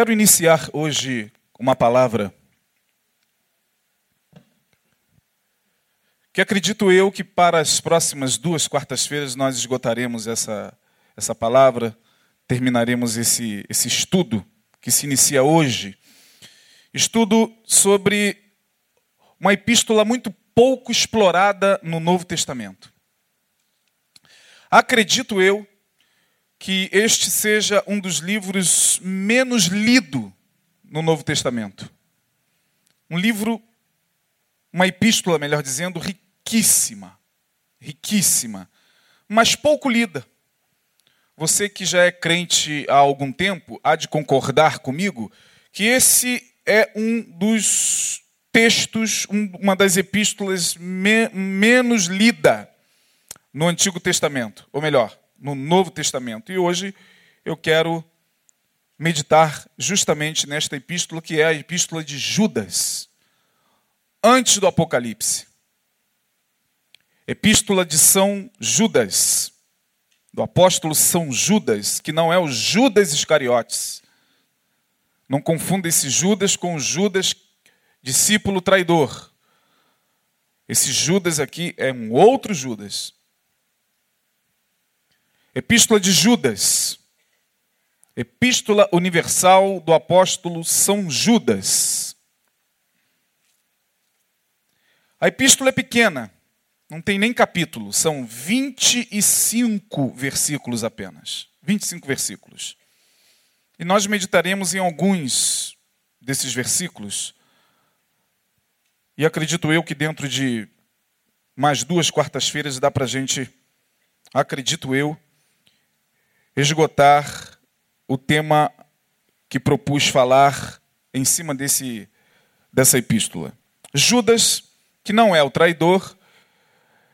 Quero iniciar hoje uma palavra que acredito eu que para as próximas duas quartas-feiras nós esgotaremos essa, essa palavra, terminaremos esse, esse estudo que se inicia hoje. Estudo sobre uma epístola muito pouco explorada no Novo Testamento. Acredito eu que este seja um dos livros menos lido no Novo Testamento. Um livro, uma epístola, melhor dizendo, riquíssima, riquíssima, mas pouco lida. Você que já é crente há algum tempo há de concordar comigo que esse é um dos textos, uma das epístolas me, menos lida no Antigo Testamento, ou melhor, no Novo Testamento. E hoje eu quero meditar justamente nesta epístola, que é a epístola de Judas, antes do Apocalipse. Epístola de São Judas, do apóstolo São Judas, que não é o Judas Iscariotes. Não confunda esse Judas com o Judas, discípulo traidor. Esse Judas aqui é um outro Judas. Epístola de Judas. Epístola Universal do Apóstolo São Judas. A epístola é pequena, não tem nem capítulo, são 25 versículos apenas. 25 versículos. E nós meditaremos em alguns desses versículos. E acredito eu que dentro de mais duas quartas-feiras dá para a gente, acredito eu, esgotar o tema que propus falar em cima desse, dessa epístola. Judas, que não é o traidor,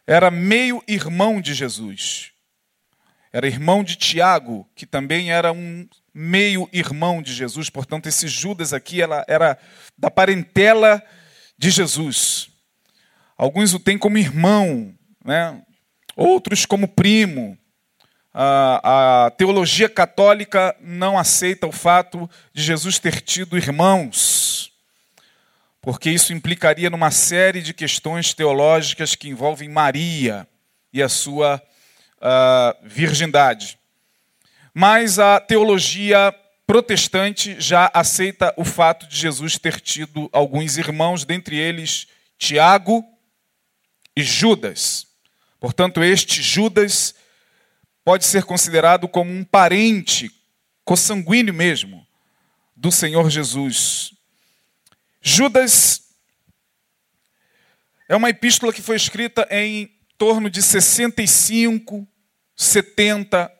era meio irmão de Jesus. Era irmão de Tiago, que também era um meio irmão de Jesus. Portanto, esse Judas aqui ela era da parentela de Jesus. Alguns o têm como irmão, né? outros como primo a, a teologia católica não aceita o fato de Jesus ter tido irmãos, porque isso implicaria numa série de questões teológicas que envolvem Maria e a sua uh, virgindade. Mas a teologia protestante já aceita o fato de Jesus ter tido alguns irmãos, dentre eles Tiago e Judas. Portanto, este Judas pode ser considerado como um parente, consanguíneo mesmo, do Senhor Jesus. Judas é uma epístola que foi escrita em torno de 65, 70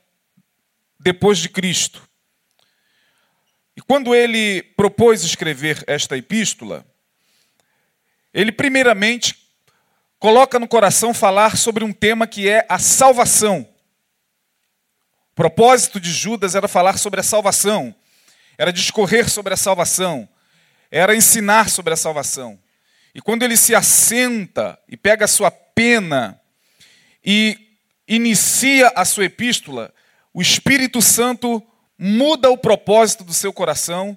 depois de Cristo. E quando ele propôs escrever esta epístola, ele primeiramente coloca no coração falar sobre um tema que é a salvação. O propósito de Judas era falar sobre a salvação, era discorrer sobre a salvação, era ensinar sobre a salvação. E quando ele se assenta e pega a sua pena e inicia a sua epístola, o Espírito Santo muda o propósito do seu coração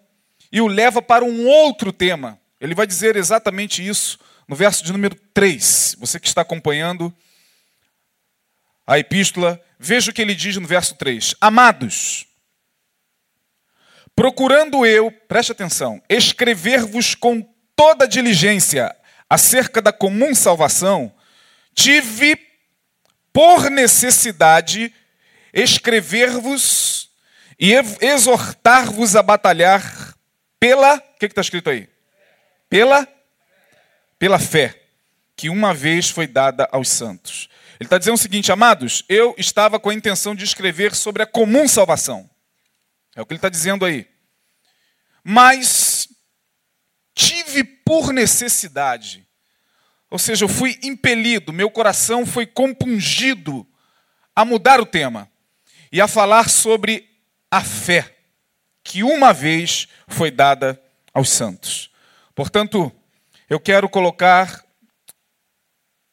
e o leva para um outro tema. Ele vai dizer exatamente isso no verso de número 3. Você que está acompanhando a epístola, veja o que ele diz no verso 3: Amados, procurando eu, preste atenção, escrever-vos com toda diligência acerca da comum salvação, tive por necessidade escrever-vos e exortar-vos a batalhar pela. O que está escrito aí? Pela? Pela fé, que uma vez foi dada aos santos. Ele está dizendo o seguinte, amados, eu estava com a intenção de escrever sobre a comum salvação. É o que ele está dizendo aí. Mas tive por necessidade, ou seja, eu fui impelido, meu coração foi compungido a mudar o tema e a falar sobre a fé que uma vez foi dada aos santos. Portanto, eu quero colocar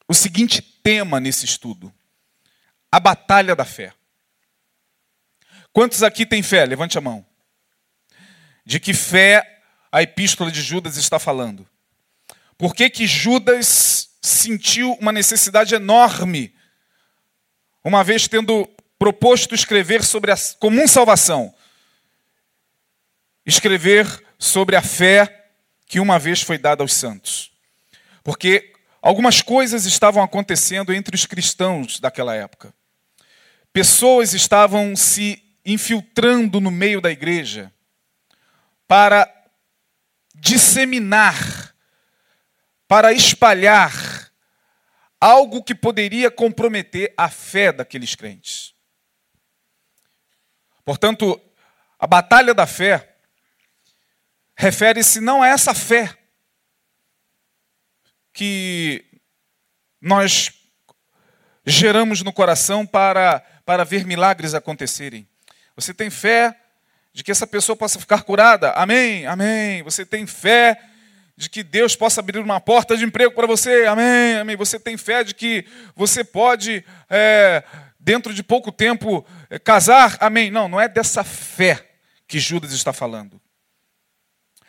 o seguinte tema nesse estudo: a batalha da fé. Quantos aqui têm fé? Levante a mão. de que fé a epístola de Judas está falando. Por que, que Judas sentiu uma necessidade enorme, uma vez tendo proposto escrever sobre a comum salvação, escrever sobre a fé que uma vez foi dada aos santos. Porque algumas coisas estavam acontecendo entre os cristãos daquela época. Pessoas estavam se infiltrando no meio da igreja para disseminar, para espalhar algo que poderia comprometer a fé daqueles crentes. Portanto, a batalha da fé refere-se não a essa fé que nós geramos no coração para, para ver milagres acontecerem. Você tem fé de que essa pessoa possa ficar curada? Amém, amém. Você tem fé de que Deus possa abrir uma porta de emprego para você? Amém, amém. Você tem fé de que você pode, é, dentro de pouco tempo, é, casar? Amém. Não, não é dessa fé que Judas está falando.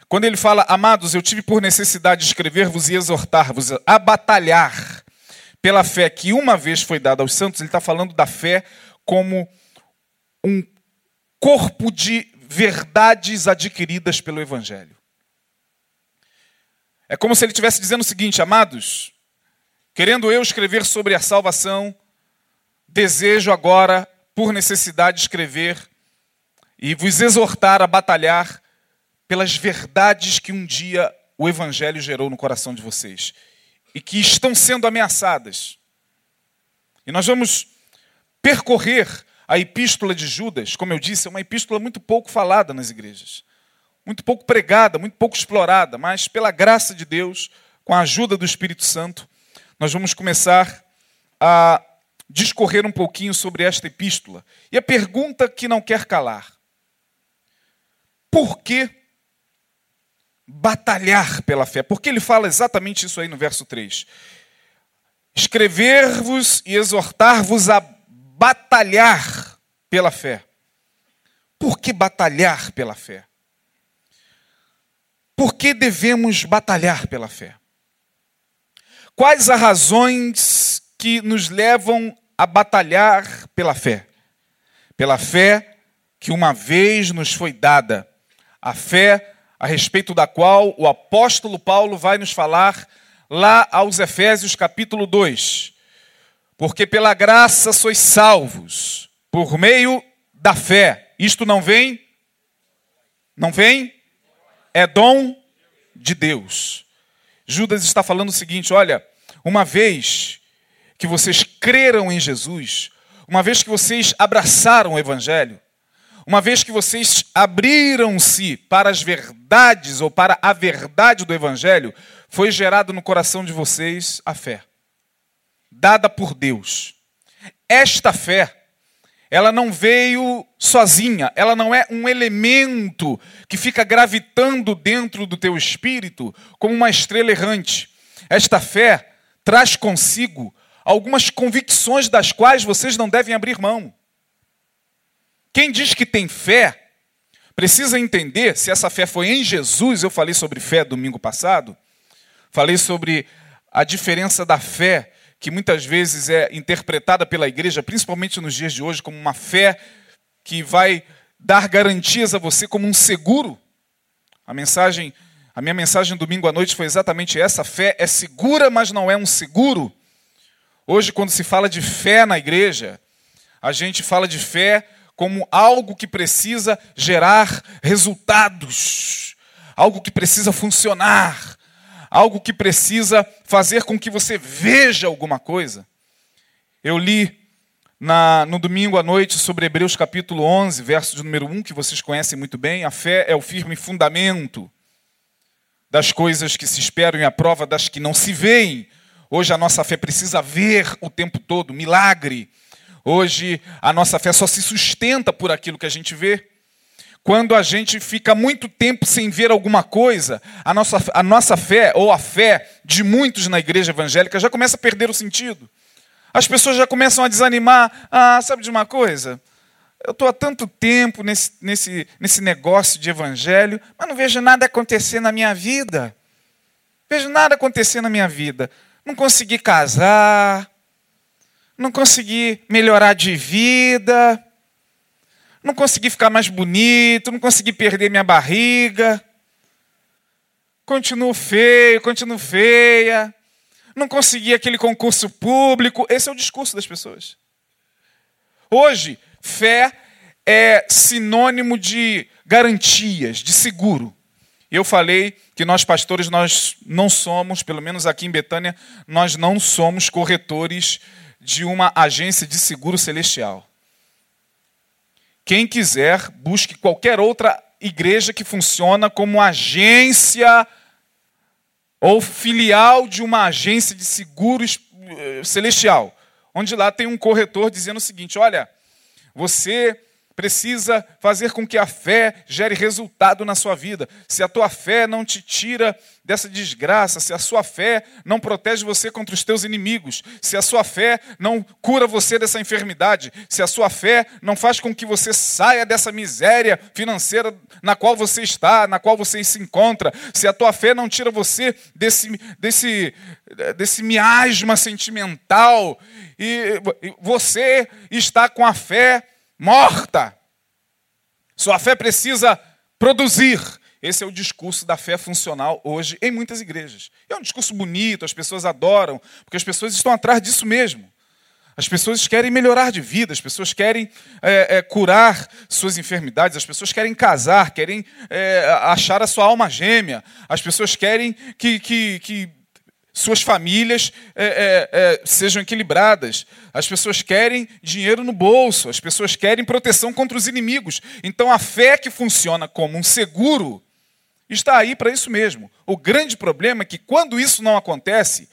Quando ele fala, amados, eu tive por necessidade de escrever-vos e exortar-vos a batalhar pela fé que uma vez foi dada aos santos, ele está falando da fé como um corpo de verdades adquiridas pelo Evangelho. É como se ele estivesse dizendo o seguinte, amados, querendo eu escrever sobre a salvação, desejo agora, por necessidade, escrever e vos exortar a batalhar pelas verdades que um dia o Evangelho gerou no coração de vocês e que estão sendo ameaçadas. E nós vamos percorrer a epístola de Judas, como eu disse, é uma epístola muito pouco falada nas igrejas, muito pouco pregada, muito pouco explorada, mas pela graça de Deus, com a ajuda do Espírito Santo, nós vamos começar a discorrer um pouquinho sobre esta epístola. E a pergunta que não quer calar: por que batalhar pela fé? Porque ele fala exatamente isso aí no verso 3. Escrever-vos e exortar-vos a batalhar pela fé. Por que batalhar pela fé? Por que devemos batalhar pela fé? Quais as razões que nos levam a batalhar pela fé? Pela fé que uma vez nos foi dada, a fé a respeito da qual o apóstolo Paulo vai nos falar lá aos Efésios capítulo 2 porque pela graça sois salvos, por meio da fé. Isto não vem? Não vem? É dom de Deus. Judas está falando o seguinte: olha, uma vez que vocês creram em Jesus, uma vez que vocês abraçaram o Evangelho, uma vez que vocês abriram-se para as verdades ou para a verdade do Evangelho, foi gerado no coração de vocês a fé dada por Deus. Esta fé, ela não veio sozinha, ela não é um elemento que fica gravitando dentro do teu espírito como uma estrela errante. Esta fé traz consigo algumas convicções das quais vocês não devem abrir mão. Quem diz que tem fé, precisa entender se essa fé foi em Jesus. Eu falei sobre fé domingo passado, falei sobre a diferença da fé que muitas vezes é interpretada pela igreja, principalmente nos dias de hoje, como uma fé que vai dar garantias a você como um seguro. A mensagem, a minha mensagem domingo à noite foi exatamente essa: fé é segura, mas não é um seguro. Hoje, quando se fala de fé na igreja, a gente fala de fé como algo que precisa gerar resultados, algo que precisa funcionar, algo que precisa fazer com que você veja alguma coisa. Eu li na, no domingo à noite sobre Hebreus capítulo 11, verso de número 1, que vocês conhecem muito bem. A fé é o firme fundamento das coisas que se esperam e a prova das que não se veem. Hoje a nossa fé precisa ver o tempo todo, milagre. Hoje a nossa fé só se sustenta por aquilo que a gente vê. Quando a gente fica muito tempo sem ver alguma coisa, a nossa, a nossa fé, ou a fé de muitos na igreja evangélica, já começa a perder o sentido. As pessoas já começam a desanimar. Ah, sabe de uma coisa? eu estou há tanto tempo nesse, nesse, nesse negócio de evangelho, mas não vejo nada acontecer na minha vida. Vejo nada acontecer na minha vida. Não consegui casar, não consegui melhorar de vida, não consegui ficar mais bonito, não consegui perder minha barriga. Continuo feio, continuo feia. Não consegui aquele concurso público. Esse é o discurso das pessoas. Hoje, fé é sinônimo de garantias, de seguro. Eu falei que nós pastores nós não somos, pelo menos aqui em Betânia, nós não somos corretores de uma agência de seguro celestial. Quem quiser, busque qualquer outra igreja que funciona como agência ou filial de uma agência de seguro eh, celestial, onde lá tem um corretor dizendo o seguinte: olha, você precisa fazer com que a fé gere resultado na sua vida. Se a tua fé não te tira dessa desgraça, se a sua fé não protege você contra os teus inimigos, se a sua fé não cura você dessa enfermidade, se a sua fé não faz com que você saia dessa miséria financeira na qual você está, na qual você se encontra, se a tua fé não tira você desse, desse, desse miasma sentimental e você está com a fé morta. Sua fé precisa produzir. Esse é o discurso da fé funcional hoje em muitas igrejas. É um discurso bonito, as pessoas adoram, porque as pessoas estão atrás disso mesmo. As pessoas querem melhorar de vida, as pessoas querem é, é, curar suas enfermidades, as pessoas querem casar, querem é, achar a sua alma gêmea, as pessoas querem que, que, que suas famílias é, é, é, sejam equilibradas. As pessoas querem dinheiro no bolso, as pessoas querem proteção contra os inimigos. Então a fé que funciona como um seguro está aí para isso mesmo. O grande problema é que quando isso não acontece,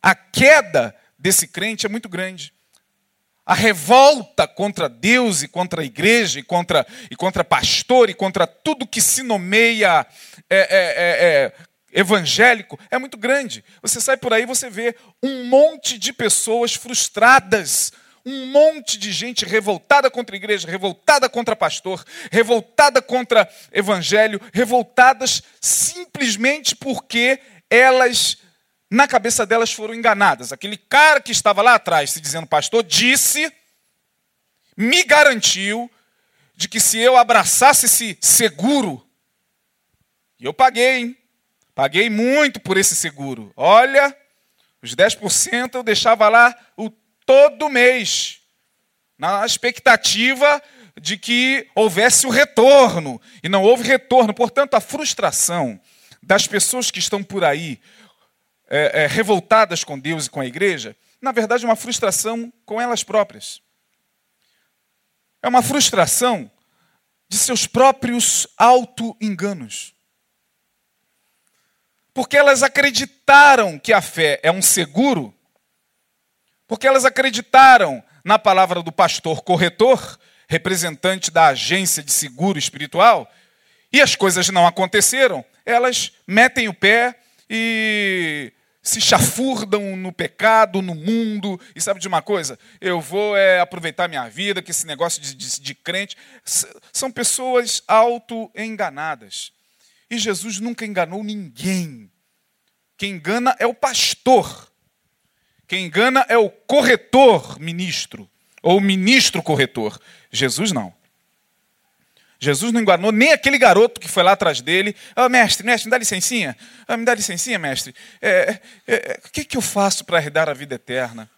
a queda desse crente é muito grande. A revolta contra Deus e contra a igreja e contra, e contra pastor e contra tudo que se nomeia é, é, é, é evangélico é muito grande. Você sai por aí, você vê um monte de pessoas frustradas, um monte de gente revoltada contra a igreja, revoltada contra pastor, revoltada contra evangelho, revoltadas simplesmente porque elas na cabeça delas foram enganadas. Aquele cara que estava lá atrás se dizendo pastor disse, me garantiu de que se eu abraçasse esse seguro, e eu paguei, hein? Paguei muito por esse seguro. Olha, os 10% eu deixava lá o todo mês, na expectativa de que houvesse o retorno. E não houve retorno. Portanto, a frustração das pessoas que estão por aí é, é, revoltadas com Deus e com a igreja, na verdade, é uma frustração com elas próprias. É uma frustração de seus próprios auto-enganos porque elas acreditaram que a fé é um seguro, porque elas acreditaram na palavra do pastor corretor, representante da agência de seguro espiritual, e as coisas não aconteceram, elas metem o pé e se chafurdam no pecado, no mundo, e sabe de uma coisa? Eu vou é, aproveitar minha vida, que esse negócio de, de, de crente. São pessoas auto-enganadas. E Jesus nunca enganou ninguém. Quem engana é o pastor. Quem engana é o corretor ministro. Ou ministro corretor. Jesus não. Jesus não enganou nem aquele garoto que foi lá atrás dele. Oh, mestre, mestre, me dá licencinha. Oh, me dá licencinha, mestre. É, é, é, o que, que eu faço para herdar a vida eterna?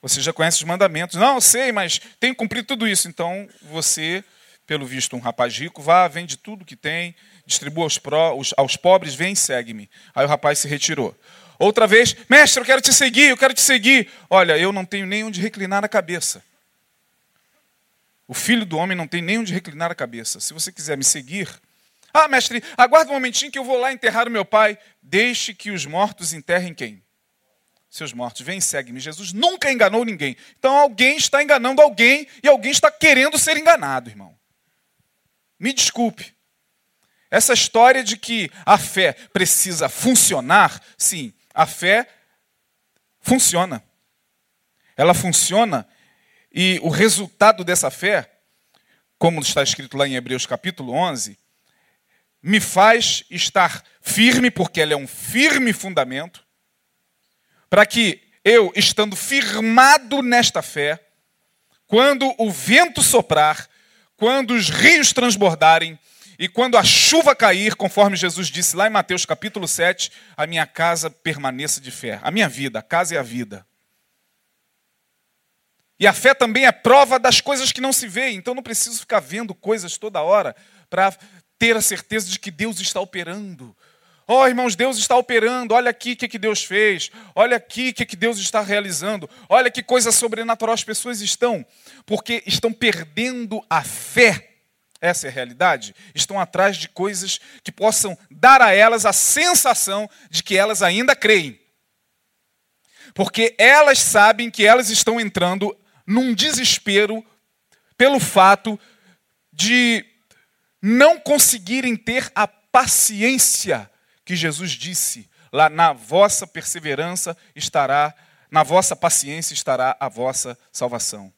Você já conhece os mandamentos. Não, sei, mas tenho cumprido tudo isso. Então, você pelo visto, um rapaz rico, vá, vende tudo que tem, distribua aos, aos, aos pobres, vem e segue-me. Aí o rapaz se retirou. Outra vez, mestre, eu quero te seguir, eu quero te seguir. Olha, eu não tenho nem onde reclinar a cabeça. O filho do homem não tem nem onde reclinar a cabeça. Se você quiser me seguir. Ah, mestre, aguarda um momentinho que eu vou lá enterrar o meu pai. Deixe que os mortos enterrem quem? Seus mortos. Vem, segue-me. Jesus nunca enganou ninguém. Então alguém está enganando alguém e alguém está querendo ser enganado, irmão. Me desculpe. Essa história de que a fé precisa funcionar, sim, a fé funciona. Ela funciona E o resultado dessa fé, como está escrito lá em Hebreus capítulo 11, me faz estar firme, porque ela é um firme fundamento, para que eu, estando firmado nesta fé, quando o vento soprar, quando os rios transbordarem e quando a chuva cair, conforme Jesus disse lá em Mateus capítulo 7, a minha casa permaneça de fé. A minha vida, a casa é a vida. E a fé também é prova das coisas que não se vê, então não preciso ficar vendo coisas toda hora para ter a certeza de que Deus está operando. Oh, irmãos, Deus está operando. Olha aqui o que, que Deus fez. Olha aqui o que, que Deus está realizando. Olha que coisa sobrenatural as pessoas estão. Porque estão perdendo a fé. Essa é a realidade. Estão atrás de coisas que possam dar a elas a sensação de que elas ainda creem. Porque elas sabem que elas estão entrando num desespero pelo fato de não conseguirem ter a paciência que Jesus disse: lá na vossa perseverança estará, na vossa paciência estará a vossa salvação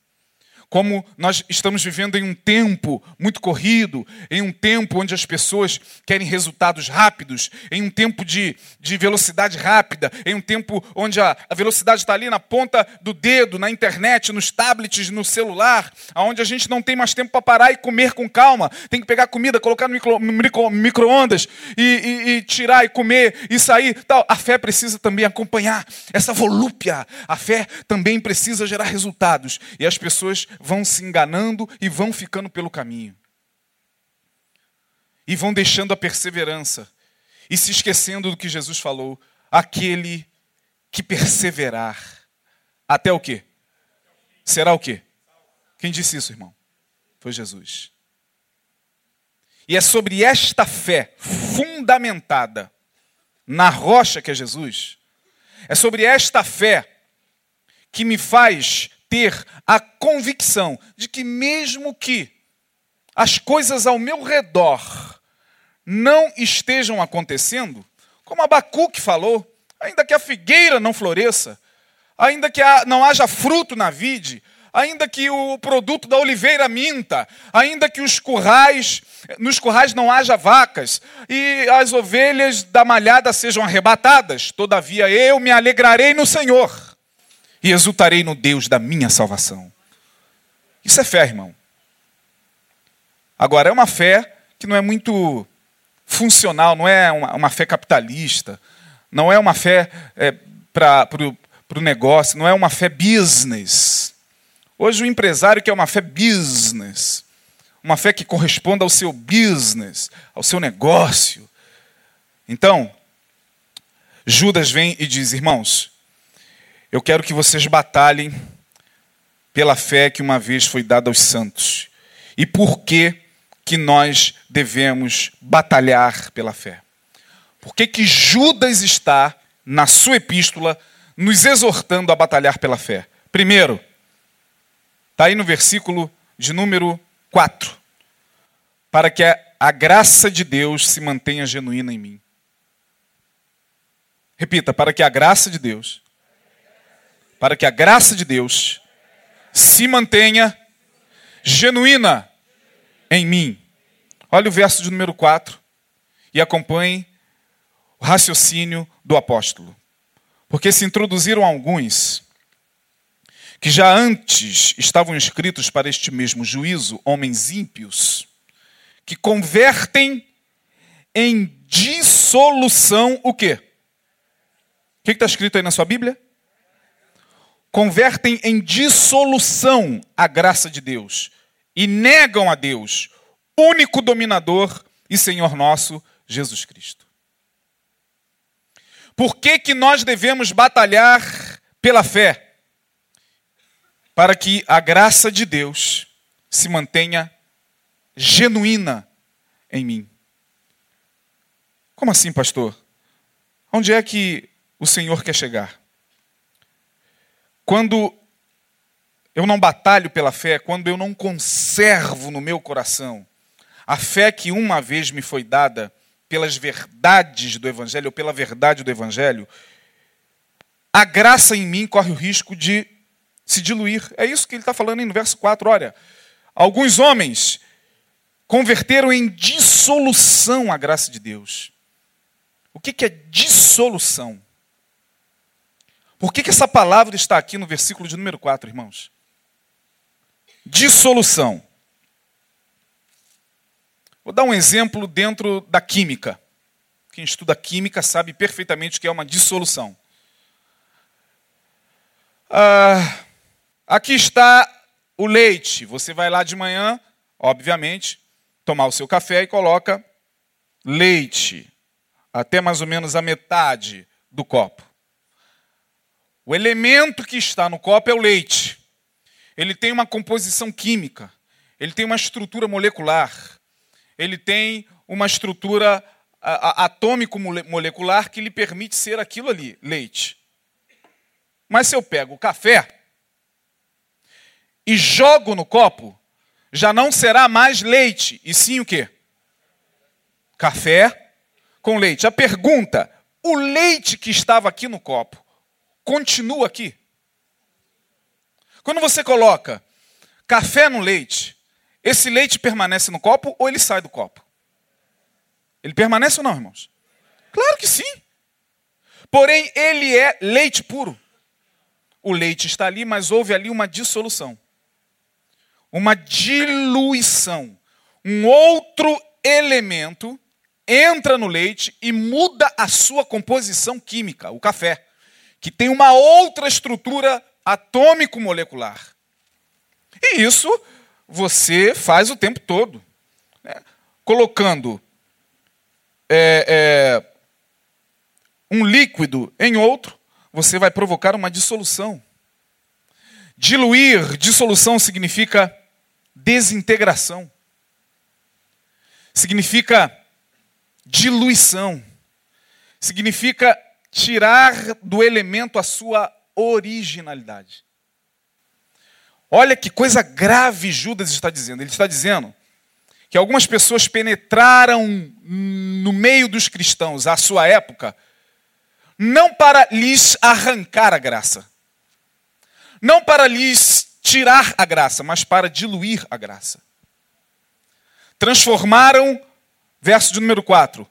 como nós estamos vivendo em um tempo muito corrido, em um tempo onde as pessoas querem resultados rápidos, em um tempo de, de velocidade rápida, em um tempo onde a, a velocidade está ali na ponta do dedo, na internet, nos tablets, no celular, onde a gente não tem mais tempo para parar e comer com calma, tem que pegar comida, colocar no micro-ondas micro e, e, e tirar e comer e sair. Tal. A fé precisa também acompanhar essa volúpia, a fé também precisa gerar resultados, e as pessoas vão se enganando e vão ficando pelo caminho. E vão deixando a perseverança e se esquecendo do que Jesus falou, aquele que perseverar até o quê? Será o quê? Quem disse isso, irmão? Foi Jesus. E é sobre esta fé fundamentada na rocha que é Jesus, é sobre esta fé que me faz ter a convicção de que, mesmo que as coisas ao meu redor não estejam acontecendo, como Abacuque falou, ainda que a figueira não floresça, ainda que não haja fruto na vide, ainda que o produto da oliveira minta, ainda que os currais, nos currais não haja vacas e as ovelhas da malhada sejam arrebatadas, todavia eu me alegrarei no Senhor e exultarei no Deus da minha salvação. Isso é fé, irmão. Agora, é uma fé que não é muito funcional, não é uma, uma fé capitalista, não é uma fé é, para o negócio, não é uma fé business. Hoje o empresário quer uma fé business, uma fé que corresponda ao seu business, ao seu negócio. Então, Judas vem e diz: irmãos, eu quero que vocês batalhem pela fé que uma vez foi dada aos santos. E por que que nós devemos batalhar pela fé? Por que que Judas está na sua epístola nos exortando a batalhar pela fé? Primeiro, está aí no versículo de número 4. Para que a graça de Deus se mantenha genuína em mim. Repita, para que a graça de Deus para que a graça de Deus se mantenha genuína em mim. Olha o verso de número 4 e acompanhe o raciocínio do apóstolo. Porque se introduziram alguns que já antes estavam escritos para este mesmo juízo, homens ímpios, que convertem em dissolução o quê? O que está escrito aí na sua Bíblia? Convertem em dissolução a graça de Deus e negam a Deus, único dominador e Senhor nosso, Jesus Cristo. Por que, que nós devemos batalhar pela fé? Para que a graça de Deus se mantenha genuína em mim. Como assim, pastor? Onde é que o Senhor quer chegar? Quando eu não batalho pela fé, quando eu não conservo no meu coração a fé que uma vez me foi dada pelas verdades do Evangelho, ou pela verdade do Evangelho, a graça em mim corre o risco de se diluir. É isso que ele está falando aí no verso 4. Olha, alguns homens converteram em dissolução a graça de Deus. O que, que é dissolução? Por que, que essa palavra está aqui no versículo de número 4, irmãos? Dissolução. Vou dar um exemplo dentro da química. Quem estuda química sabe perfeitamente o que é uma dissolução. Ah, aqui está o leite. Você vai lá de manhã, obviamente, tomar o seu café e coloca leite, até mais ou menos a metade do copo. O elemento que está no copo é o leite. Ele tem uma composição química, ele tem uma estrutura molecular, ele tem uma estrutura atômico-molecular que lhe permite ser aquilo ali, leite. Mas se eu pego o café e jogo no copo, já não será mais leite, e sim o quê? Café com leite. A pergunta: o leite que estava aqui no copo continua aqui? Quando você coloca café no leite, esse leite permanece no copo ou ele sai do copo? Ele permanece ou não, irmãos? Claro que sim. Porém, ele é leite puro. O leite está ali, mas houve ali uma dissolução. Uma diluição. Um outro elemento entra no leite e muda a sua composição química, o café, que tem uma outra estrutura atômico-molecular. E isso você faz o tempo todo. Né? Colocando é, é, um líquido em outro, você vai provocar uma dissolução. Diluir, dissolução significa desintegração. Significa diluição. Significa tirar do elemento a sua originalidade. Olha que coisa grave Judas está dizendo. Ele está dizendo que algumas pessoas penetraram no meio dos cristãos à sua época, não para lhes arrancar a graça, não para lhes tirar a graça, mas para diluir a graça. Transformaram, verso de número 4,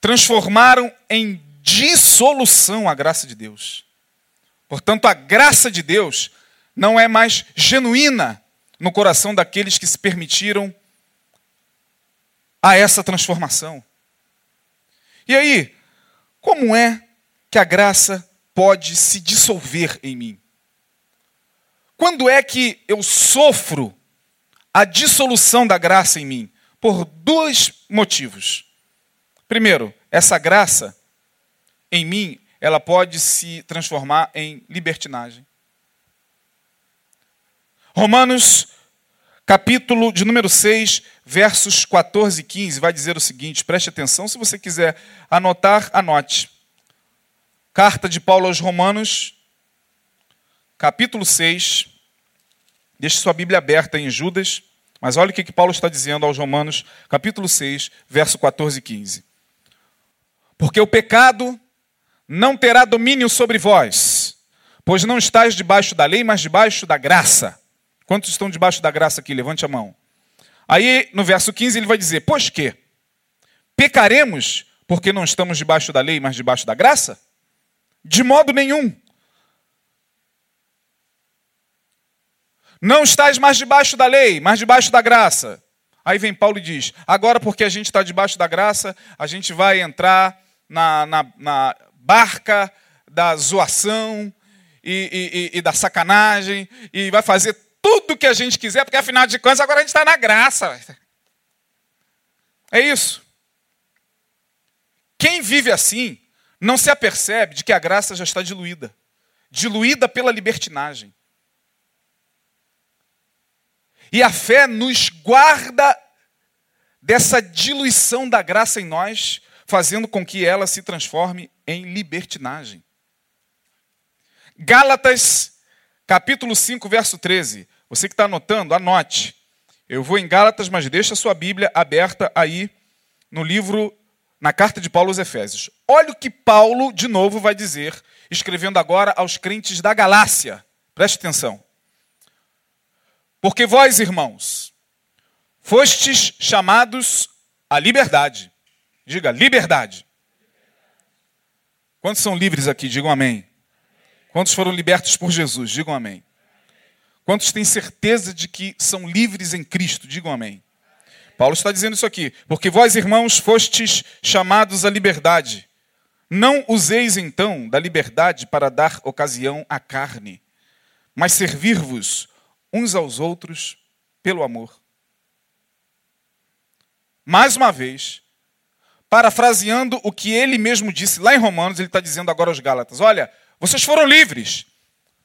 transformaram em dissolução a graça de Deus. Portanto, a graça de Deus não é mais genuína no coração daqueles que se permitiram a essa transformação. E aí, como é que a graça pode se dissolver em mim? Quando é que eu sofro a dissolução da graça em mim? Por dois motivos. Primeiro, essa graça em mim, ela pode se transformar em libertinagem. Romanos capítulo de número 6, versos 14 e 15, vai dizer o seguinte: preste atenção, se você quiser anotar, anote. Carta de Paulo aos Romanos, capítulo 6. Deixe sua Bíblia aberta em Judas, mas olha o que, que Paulo está dizendo aos Romanos, capítulo 6, verso 14 e 15. Porque o pecado não terá domínio sobre vós, pois não estáis debaixo da lei, mas debaixo da graça. Quantos estão debaixo da graça aqui? Levante a mão. Aí, no verso 15, ele vai dizer: Pois que? Pecaremos porque não estamos debaixo da lei, mas debaixo da graça? De modo nenhum. Não estás mais debaixo da lei, mas debaixo da graça. Aí vem Paulo e diz: agora, porque a gente está debaixo da graça, a gente vai entrar na, na, na barca da zoação e, e, e, da sacanagem e vai fazer tudo que a gente quiser, porque afinal de contas agora a gente está na graça. É isso. Quem vive assim não se apercebe de que a graça já está diluída diluída pela libertinagem. E a fé nos guarda dessa diluição da graça em nós, fazendo com que ela se transforme em libertinagem. Gálatas capítulo 5, verso 13. Você que está anotando, anote. Eu vou em Gálatas, mas deixa a sua Bíblia aberta aí no livro, na carta de Paulo aos Efésios. Olha o que Paulo, de novo, vai dizer, escrevendo agora aos crentes da Galácia. Preste atenção. Porque vós, irmãos, fostes chamados à liberdade. Diga, liberdade. Quantos são livres aqui? Digam amém. Quantos foram libertos por Jesus? Digam amém. Quantos têm certeza de que são livres em Cristo? Digam amém. Paulo está dizendo isso aqui. Porque vós, irmãos, fostes chamados à liberdade. Não useis então da liberdade para dar ocasião à carne, mas servir-vos uns aos outros pelo amor. Mais uma vez, parafraseando o que ele mesmo disse lá em Romanos, ele está dizendo agora aos Gálatas: Olha, vocês foram livres.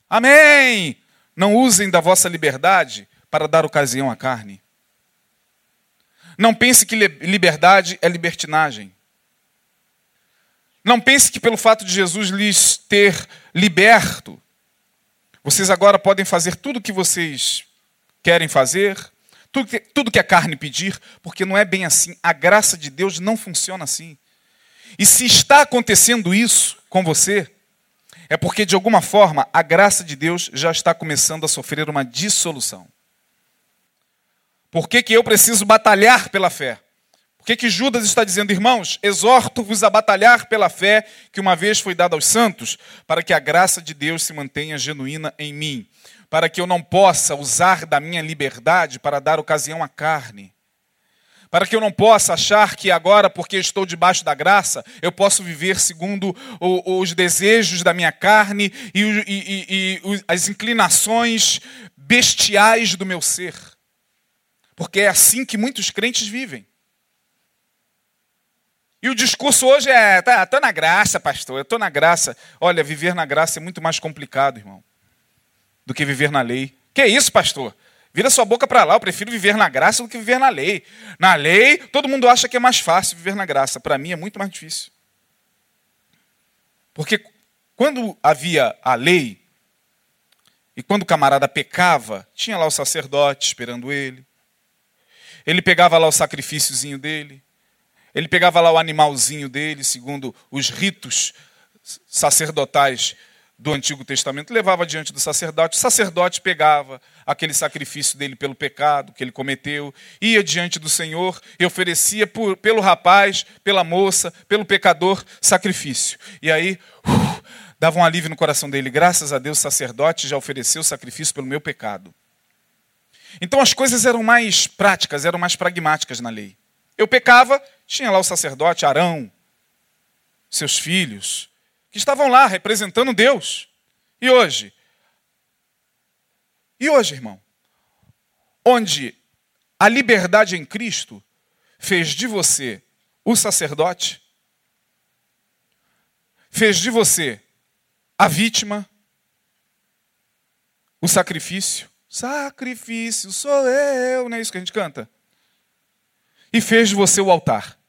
Amém. Não usem da vossa liberdade para dar ocasião à carne. Não pense que liberdade é libertinagem. Não pense que pelo fato de Jesus lhes ter liberto, vocês agora podem fazer tudo o que vocês querem fazer, tudo que, tudo que a carne pedir, porque não é bem assim. A graça de Deus não funciona assim. E se está acontecendo isso com você, é porque de alguma forma a graça de Deus já está começando a sofrer uma dissolução. Por que, que eu preciso batalhar pela fé? Por que, que Judas está dizendo, irmãos, exorto-vos a batalhar pela fé que uma vez foi dada aos santos, para que a graça de Deus se mantenha genuína em mim para que eu não possa usar da minha liberdade para dar ocasião à carne. Para que eu não possa achar que agora, porque estou debaixo da graça, eu posso viver segundo os desejos da minha carne e, e, e, e as inclinações bestiais do meu ser. Porque é assim que muitos crentes vivem. E o discurso hoje é: tá, tô na graça, pastor, eu tô na graça. Olha, viver na graça é muito mais complicado, irmão do que viver na lei. Que isso, pastor? Vira sua boca para lá, eu prefiro viver na graça do que viver na lei. Na lei, todo mundo acha que é mais fácil viver na graça. Para mim é muito mais difícil. Porque quando havia a lei, e quando o camarada pecava, tinha lá o sacerdote esperando ele. Ele pegava lá o sacrifíciozinho dele. Ele pegava lá o animalzinho dele, segundo os ritos sacerdotais do Antigo Testamento, levava diante do sacerdote, o sacerdote pegava aquele sacrifício dele pelo pecado que ele cometeu, ia diante do Senhor e oferecia por, pelo rapaz, pela moça, pelo pecador, sacrifício. E aí, uh, dava um alívio no coração dele, graças a Deus o sacerdote já ofereceu o sacrifício pelo meu pecado. Então as coisas eram mais práticas, eram mais pragmáticas na lei. Eu pecava, tinha lá o sacerdote Arão, seus filhos, que estavam lá representando Deus. E hoje? E hoje, irmão? Onde a liberdade em Cristo fez de você o sacerdote, fez de você a vítima, o sacrifício. Sacrifício sou eu, não é isso que a gente canta? E fez de você o altar.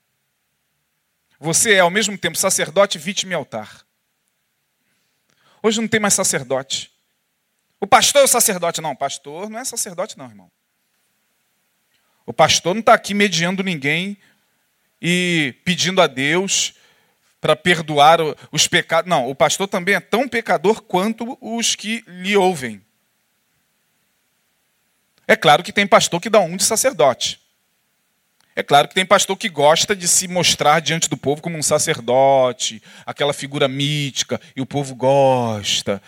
Você é ao mesmo tempo sacerdote, vítima e altar. Hoje não tem mais sacerdote. O pastor é o sacerdote. Não, pastor não é sacerdote, não, irmão. O pastor não está aqui mediando ninguém e pedindo a Deus para perdoar os pecados. Não, o pastor também é tão pecador quanto os que lhe ouvem. É claro que tem pastor que dá um de sacerdote. É claro que tem pastor que gosta de se mostrar diante do povo como um sacerdote, aquela figura mítica, e o povo gosta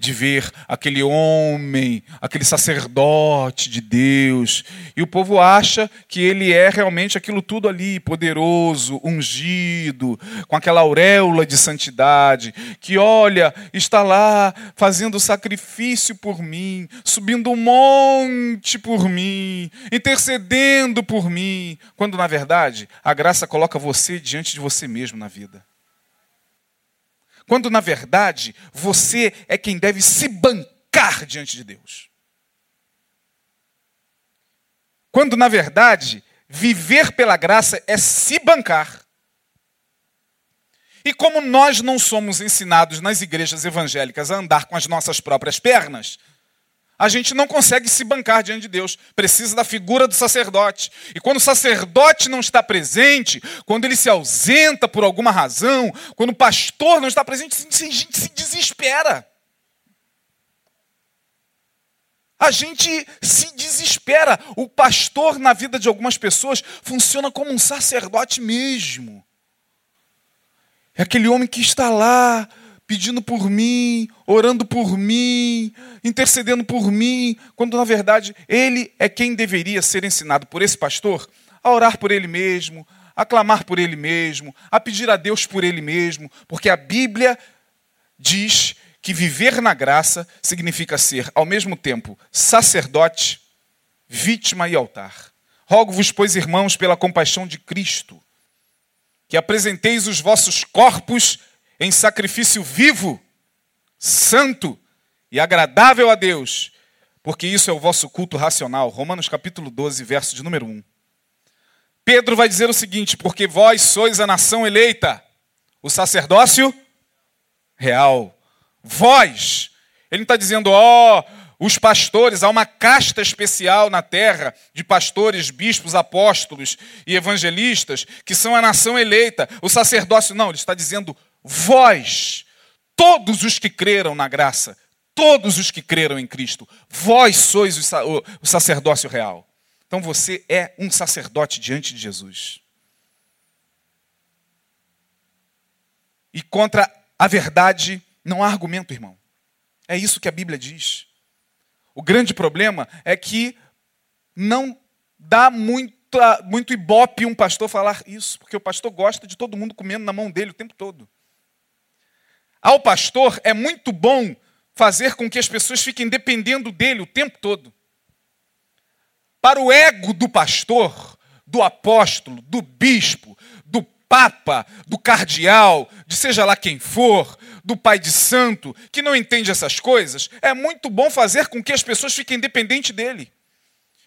de ver aquele homem, aquele sacerdote de Deus. E o povo acha que ele é realmente aquilo tudo ali, poderoso, ungido, com aquela auréola de santidade, que olha, está lá fazendo sacrifício por mim, subindo um monte por mim, intercedendo por mim, quando na verdade a graça coloca você diante de você mesmo na vida. Quando, na verdade, você é quem deve se bancar diante de Deus. Quando, na verdade, viver pela graça é se bancar. E como nós não somos ensinados nas igrejas evangélicas a andar com as nossas próprias pernas, a gente não consegue se bancar diante de Deus. Precisa da figura do sacerdote. E quando o sacerdote não está presente, quando ele se ausenta por alguma razão, quando o pastor não está presente, a gente se desespera. a gente se desespera. O pastor, na vida de algumas pessoas, funciona como um sacerdote mesmo. É aquele homem que está lá, pedindo por mim, orando por mim, intercedendo por mim, quando na verdade ele é quem deveria ser ensinado por esse pastor a orar por ele mesmo, a clamar por ele mesmo, a pedir a Deus por ele mesmo, porque a Bíblia diz que viver na graça significa ser, ao mesmo tempo, sacerdote, vítima e altar. Rogo-vos, pois, irmãos, pela compaixão de Cristo, que apresenteis os vossos corpos em sacrifício vivo, santo e agradável a Deus, porque isso é o vosso culto racional. Romanos capítulo 12, verso de número 1. Pedro vai dizer o seguinte: porque vós sois a nação eleita, o sacerdócio real. Vós. Ele não está dizendo, ó, oh, os pastores, há uma casta especial na terra de pastores, bispos, apóstolos e evangelistas que são a nação eleita, o sacerdócio. Não, ele está dizendo Vós, todos os que creram na graça, todos os que creram em Cristo, vós sois o sacerdócio real. Então você é um sacerdote diante de Jesus. E contra a verdade não há argumento, irmão. É isso que a Bíblia diz. O grande problema é que não dá muita, muito ibope um pastor falar isso, porque o pastor gosta de todo mundo comendo na mão dele o tempo todo. Ao pastor é muito bom fazer com que as pessoas fiquem dependendo dele o tempo todo. Para o ego do pastor, do apóstolo, do bispo, do papa, do cardeal, de seja lá quem for, do pai de santo, que não entende essas coisas, é muito bom fazer com que as pessoas fiquem dependentes dele.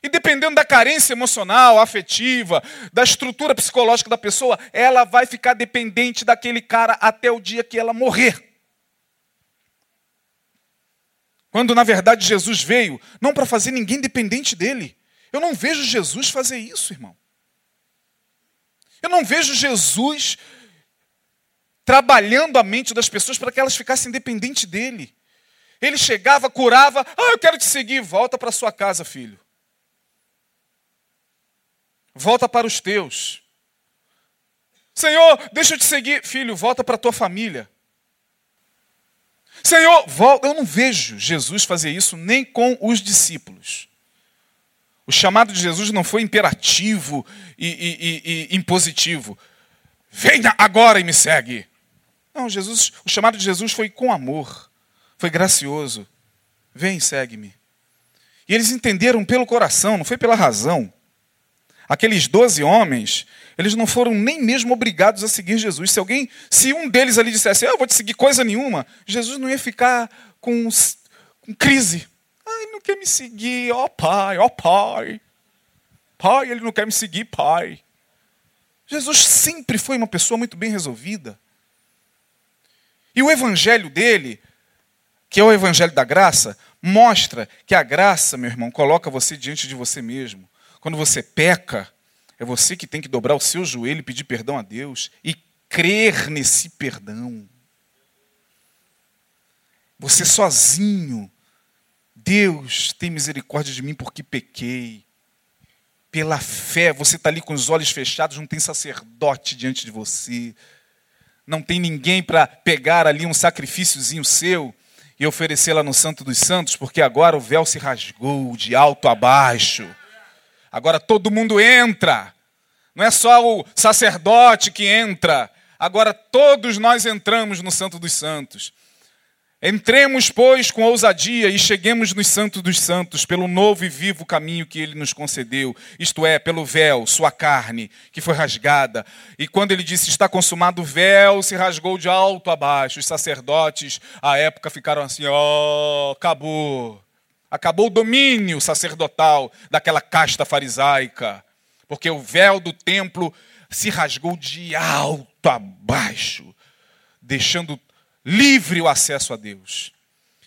E dependendo da carência emocional, afetiva, da estrutura psicológica da pessoa, ela vai ficar dependente daquele cara até o dia que ela morrer. Quando na verdade Jesus veio não para fazer ninguém dependente dele. Eu não vejo Jesus fazer isso, irmão. Eu não vejo Jesus trabalhando a mente das pessoas para que elas ficassem dependentes dele. Ele chegava, curava, ah, eu quero te seguir, volta para sua casa, filho. Volta para os teus. Senhor, deixa eu te seguir. Filho, volta para a tua família. Senhor, volta. Eu não vejo Jesus fazer isso nem com os discípulos. O chamado de Jesus não foi imperativo e, e, e, e impositivo. Venha agora e me segue. Não, Jesus, o chamado de Jesus foi com amor, foi gracioso. Vem, segue-me. E eles entenderam pelo coração, não foi pela razão. Aqueles doze homens, eles não foram nem mesmo obrigados a seguir Jesus. Se alguém, se um deles ali dissesse, eu vou te seguir coisa nenhuma, Jesus não ia ficar com, com crise. Ai, não quer me seguir, ó oh, pai, ó oh, pai. Pai, ele não quer me seguir, pai. Jesus sempre foi uma pessoa muito bem resolvida. E o evangelho dele, que é o evangelho da graça, mostra que a graça, meu irmão, coloca você diante de você mesmo. Quando você peca, é você que tem que dobrar o seu joelho e pedir perdão a Deus e crer nesse perdão. Você sozinho. Deus tem misericórdia de mim porque pequei. Pela fé, você está ali com os olhos fechados, não tem sacerdote diante de você. Não tem ninguém para pegar ali um sacrifíciozinho seu e oferecer lá no Santo dos Santos, porque agora o véu se rasgou de alto a baixo. Agora todo mundo entra. Não é só o sacerdote que entra. Agora todos nós entramos no Santo dos Santos. Entremos, pois, com ousadia e cheguemos nos Santos dos Santos, pelo novo e vivo caminho que ele nos concedeu, isto é, pelo véu, sua carne, que foi rasgada. E quando ele disse está consumado, o véu se rasgou de alto a baixo. Os sacerdotes, à época, ficaram assim: ó, oh, acabou. Acabou o domínio sacerdotal daquela casta farisaica, porque o véu do templo se rasgou de alto a baixo, deixando livre o acesso a Deus.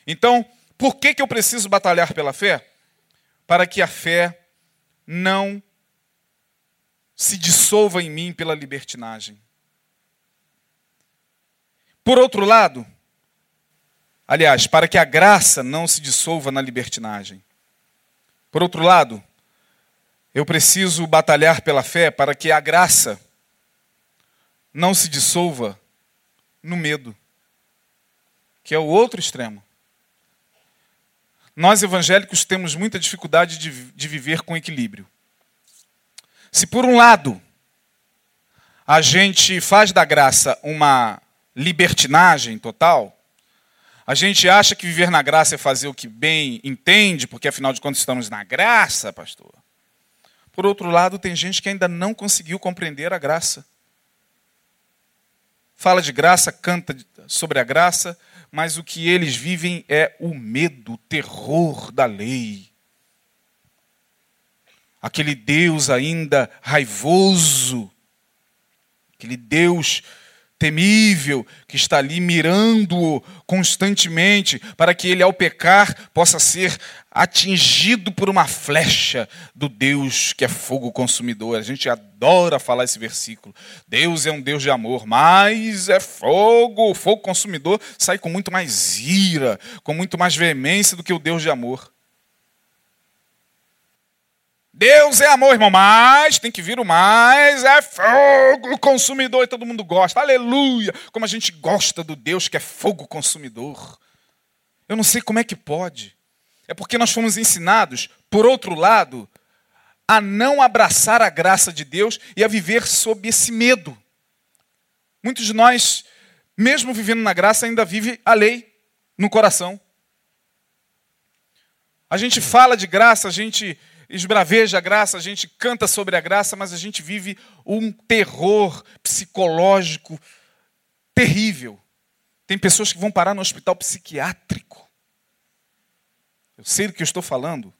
Então, por que, que eu preciso batalhar pela fé? Para que a fé não se dissolva em mim pela libertinagem. Por outro lado, Aliás, para que a graça não se dissolva na libertinagem. Por outro lado, eu preciso batalhar pela fé para que a graça não se dissolva no medo, que é o outro extremo. Nós evangélicos temos muita dificuldade de, de viver com equilíbrio. Se por um lado a gente faz da graça uma libertinagem total, a gente acha que viver na graça é fazer o que bem entende, porque afinal de contas estamos na graça, pastor. Por outro lado, tem gente que ainda não conseguiu compreender a graça. Fala de graça, canta sobre a graça, mas o que eles vivem é o medo, o terror da lei. Aquele Deus ainda raivoso, aquele Deus temível que está ali mirando-o constantemente, para que ele, ao pecar, possa ser atingido por uma flecha do Deus que é fogo consumidor. A gente adora falar esse versículo. Deus é um Deus de amor, mas é fogo. O fogo consumidor sai com muito mais ira, com muito mais veemência do que o Deus de amor. Deus é amor, irmão, mas tem que vir o mais, é fogo consumidor e todo mundo gosta. Aleluia! Como a gente gosta do Deus que é fogo consumidor. Eu não sei como é que pode. É porque nós fomos ensinados, por outro lado, a não abraçar a graça de Deus e a viver sob esse medo. Muitos de nós, mesmo vivendo na graça, ainda vive a lei no coração. A gente fala de graça, a gente esbraveja a graça, a gente canta sobre a graça, mas a gente vive um terror psicológico terrível. Tem pessoas que vão parar no hospital psiquiátrico. Eu sei do que eu estou falando.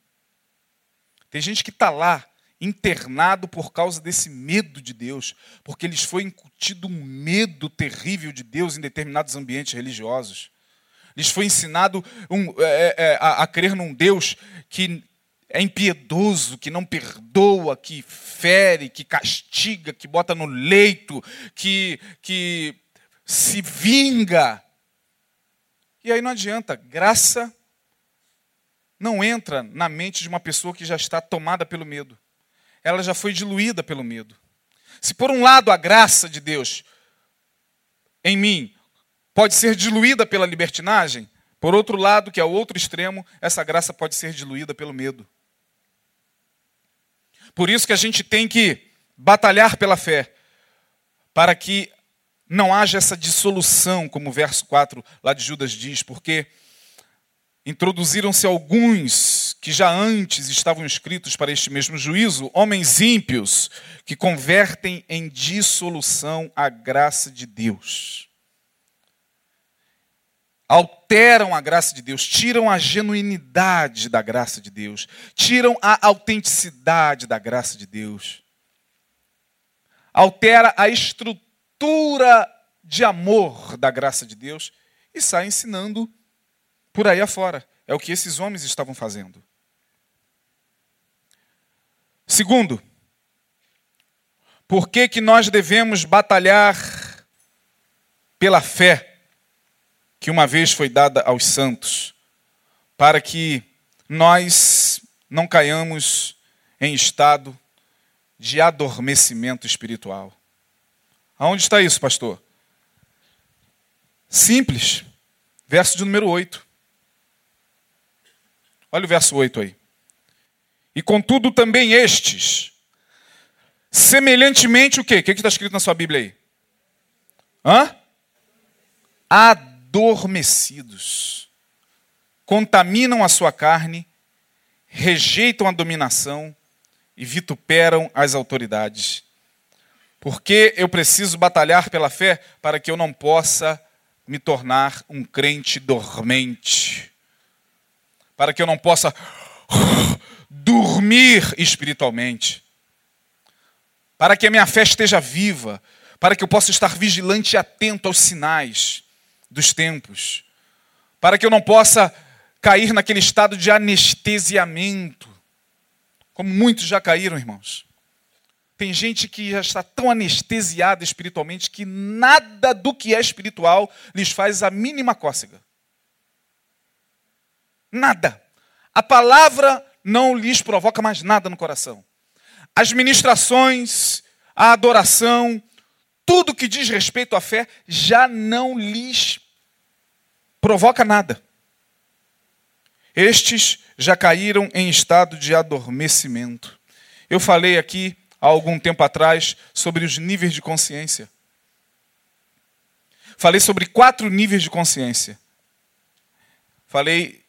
Tem gente que está lá, internado por causa desse medo de Deus, porque lhes foi incutido um medo terrível de Deus em determinados ambientes religiosos. Lhes foi ensinado um, é, é, a, a crer num Deus que é impiedoso, que não perdoa, que fere, que castiga, que bota no leito, que, que se vinga. E aí não adianta, graça não entra na mente de uma pessoa que já está tomada pelo medo. Ela já foi diluída pelo medo. Se por um lado a graça de Deus em mim pode ser diluída pela libertinagem, por outro lado, que é o outro extremo, essa graça pode ser diluída pelo medo. Por isso que a gente tem que batalhar pela fé, para que não haja essa dissolução, como o verso 4 lá de Judas diz, porque introduziram-se alguns que já antes estavam inscritos para este mesmo juízo, homens ímpios, que convertem em dissolução a graça de Deus alteram a graça de Deus, tiram a genuinidade da graça de Deus, tiram a autenticidade da graça de Deus, altera a estrutura de amor da graça de Deus e sai ensinando por aí afora. É o que esses homens estavam fazendo. Segundo, por que, que nós devemos batalhar pela fé? Que uma vez foi dada aos santos, para que nós não caiamos em estado de adormecimento espiritual. Aonde está isso, pastor? Simples. Verso de número 8. Olha o verso 8 aí. E contudo também estes, semelhantemente o quê? O que está escrito na sua Bíblia aí? Hã? Adormecidos, contaminam a sua carne, rejeitam a dominação e vituperam as autoridades. Porque eu preciso batalhar pela fé? Para que eu não possa me tornar um crente dormente, para que eu não possa dormir espiritualmente, para que a minha fé esteja viva, para que eu possa estar vigilante e atento aos sinais dos tempos, para que eu não possa cair naquele estado de anestesiamento, como muitos já caíram, irmãos. Tem gente que já está tão anestesiada espiritualmente que nada do que é espiritual lhes faz a mínima cócega. Nada. A palavra não lhes provoca mais nada no coração. As ministrações, a adoração, tudo que diz respeito à fé já não lhes provoca nada. Estes já caíram em estado de adormecimento. Eu falei aqui há algum tempo atrás sobre os níveis de consciência. Falei sobre quatro níveis de consciência. Falei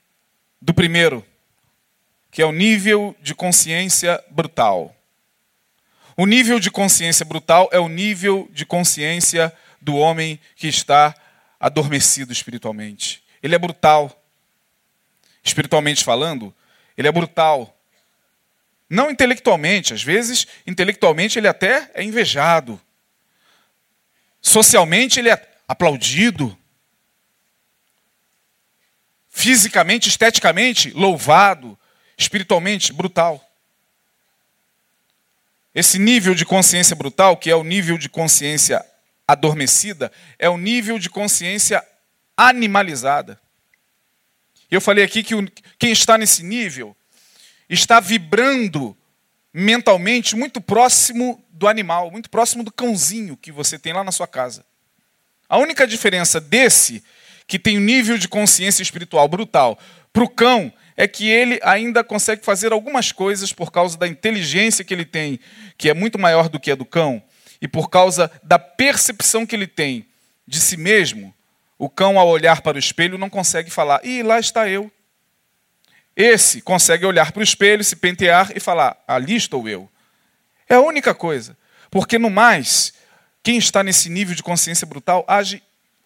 do primeiro, que é o nível de consciência brutal. O nível de consciência brutal é o nível de consciência do homem que está adormecido espiritualmente. Ele é brutal. Espiritualmente falando, ele é brutal. Não intelectualmente, às vezes, intelectualmente ele até é invejado. Socialmente ele é aplaudido. Fisicamente, esteticamente, louvado. Espiritualmente, brutal. Esse nível de consciência brutal, que é o nível de consciência adormecida, é o nível de consciência animalizada. Eu falei aqui que quem está nesse nível está vibrando mentalmente muito próximo do animal, muito próximo do cãozinho que você tem lá na sua casa. A única diferença desse, que tem um nível de consciência espiritual brutal, para o cão é que ele ainda consegue fazer algumas coisas por causa da inteligência que ele tem, que é muito maior do que a do cão, e por causa da percepção que ele tem de si mesmo. O cão, ao olhar para o espelho, não consegue falar: "E lá está eu". Esse consegue olhar para o espelho, se pentear e falar: "Ali estou eu". É a única coisa. Porque no mais, quem está nesse nível de consciência brutal age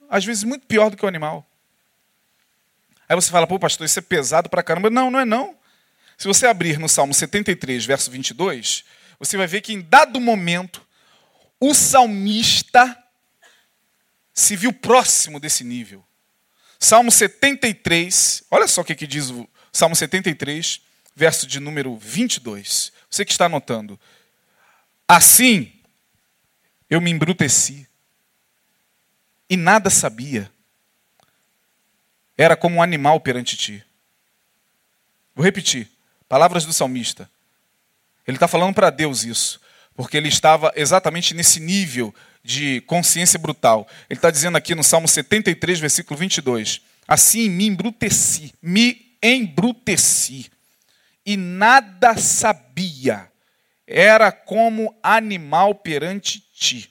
às vezes muito pior do que o animal. Aí você fala, pô, pastor, isso é pesado pra caramba. Não, não é não. Se você abrir no Salmo 73, verso 22, você vai ver que em dado momento, o salmista se viu próximo desse nível. Salmo 73, olha só o que, que diz o Salmo 73, verso de número 22. Você que está anotando. Assim, eu me embruteci e nada sabia era como um animal perante ti. Vou repetir. Palavras do salmista. Ele está falando para Deus isso, porque ele estava exatamente nesse nível de consciência brutal. Ele está dizendo aqui no Salmo 73, versículo 22: Assim me embruteci, me embruteci, e nada sabia, era como animal perante ti.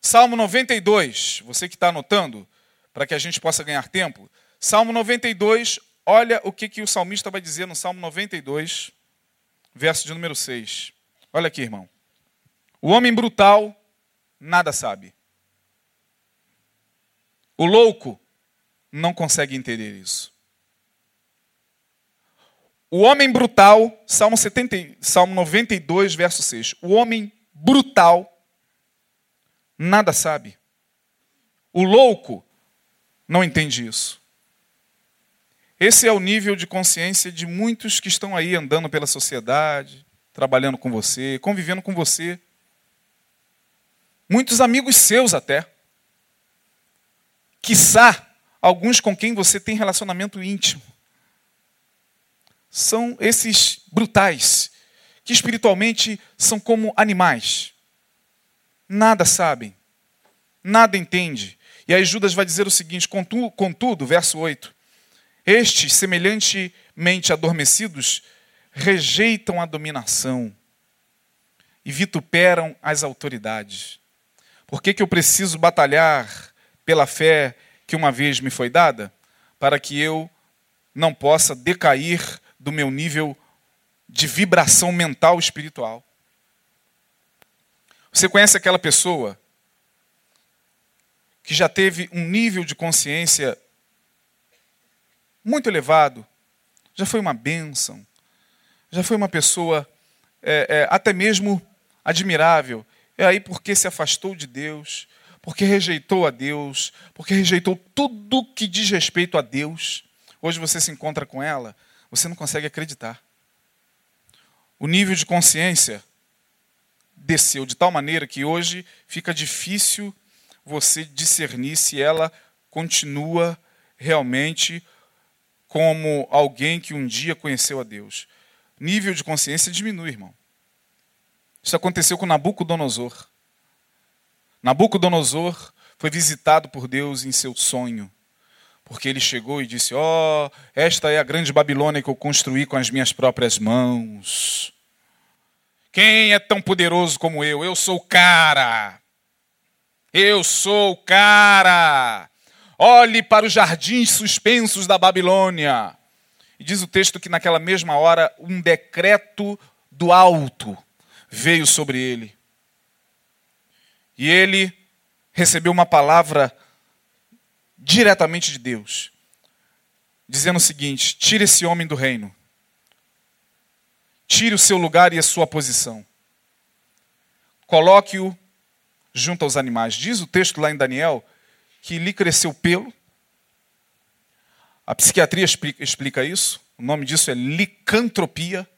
Salmo 92, você que está anotando, para que a gente possa ganhar tempo. Salmo 92, olha o que, que o salmista vai dizer no Salmo 92, verso de número 6. Olha aqui, irmão. O homem brutal nada sabe. O louco não consegue entender isso. O homem brutal, Salmo, 70, Salmo 92, verso 6. O homem brutal nada sabe. O louco não entende isso. Esse é o nível de consciência de muitos que estão aí andando pela sociedade, trabalhando com você, convivendo com você. Muitos amigos seus até. Quiçá, alguns com quem você tem relacionamento íntimo. São esses brutais, que espiritualmente são como animais. Nada sabem, nada entendem, e aí Judas vai dizer o seguinte: contudo, verso 8: Estes, semelhantemente adormecidos, rejeitam a dominação e vituperam as autoridades. Por que, que eu preciso batalhar pela fé que uma vez me foi dada? Para que eu não possa decair do meu nível de vibração mental espiritual. Você conhece aquela pessoa que já teve um nível de consciência muito elevado, já foi uma bênção, já foi uma pessoa é, é, até mesmo admirável. É aí porque se afastou de Deus, porque rejeitou a Deus, porque rejeitou tudo que diz respeito a Deus. Hoje você se encontra com ela, você não consegue acreditar. O nível de consciência desceu de tal maneira que hoje fica difícil você discernir se ela continua realmente como alguém que um dia conheceu a Deus. Nível de consciência diminui, irmão. Isso aconteceu com Nabucodonosor. Nabucodonosor foi visitado por Deus em seu sonho, porque ele chegou e disse: Ó, oh, esta é a grande Babilônia que eu construí com as minhas próprias mãos. Quem é tão poderoso como eu? Eu sou o cara. Eu sou o cara. Olhe para os jardins suspensos da Babilônia. E diz o texto que naquela mesma hora um decreto do alto veio sobre ele. E ele recebeu uma palavra diretamente de Deus, dizendo o seguinte: tire esse homem do reino, tire o seu lugar e a sua posição, coloque-o junto aos animais. Diz o texto lá em Daniel que lhe cresceu pelo. A psiquiatria explica, isso. O nome disso é licantropia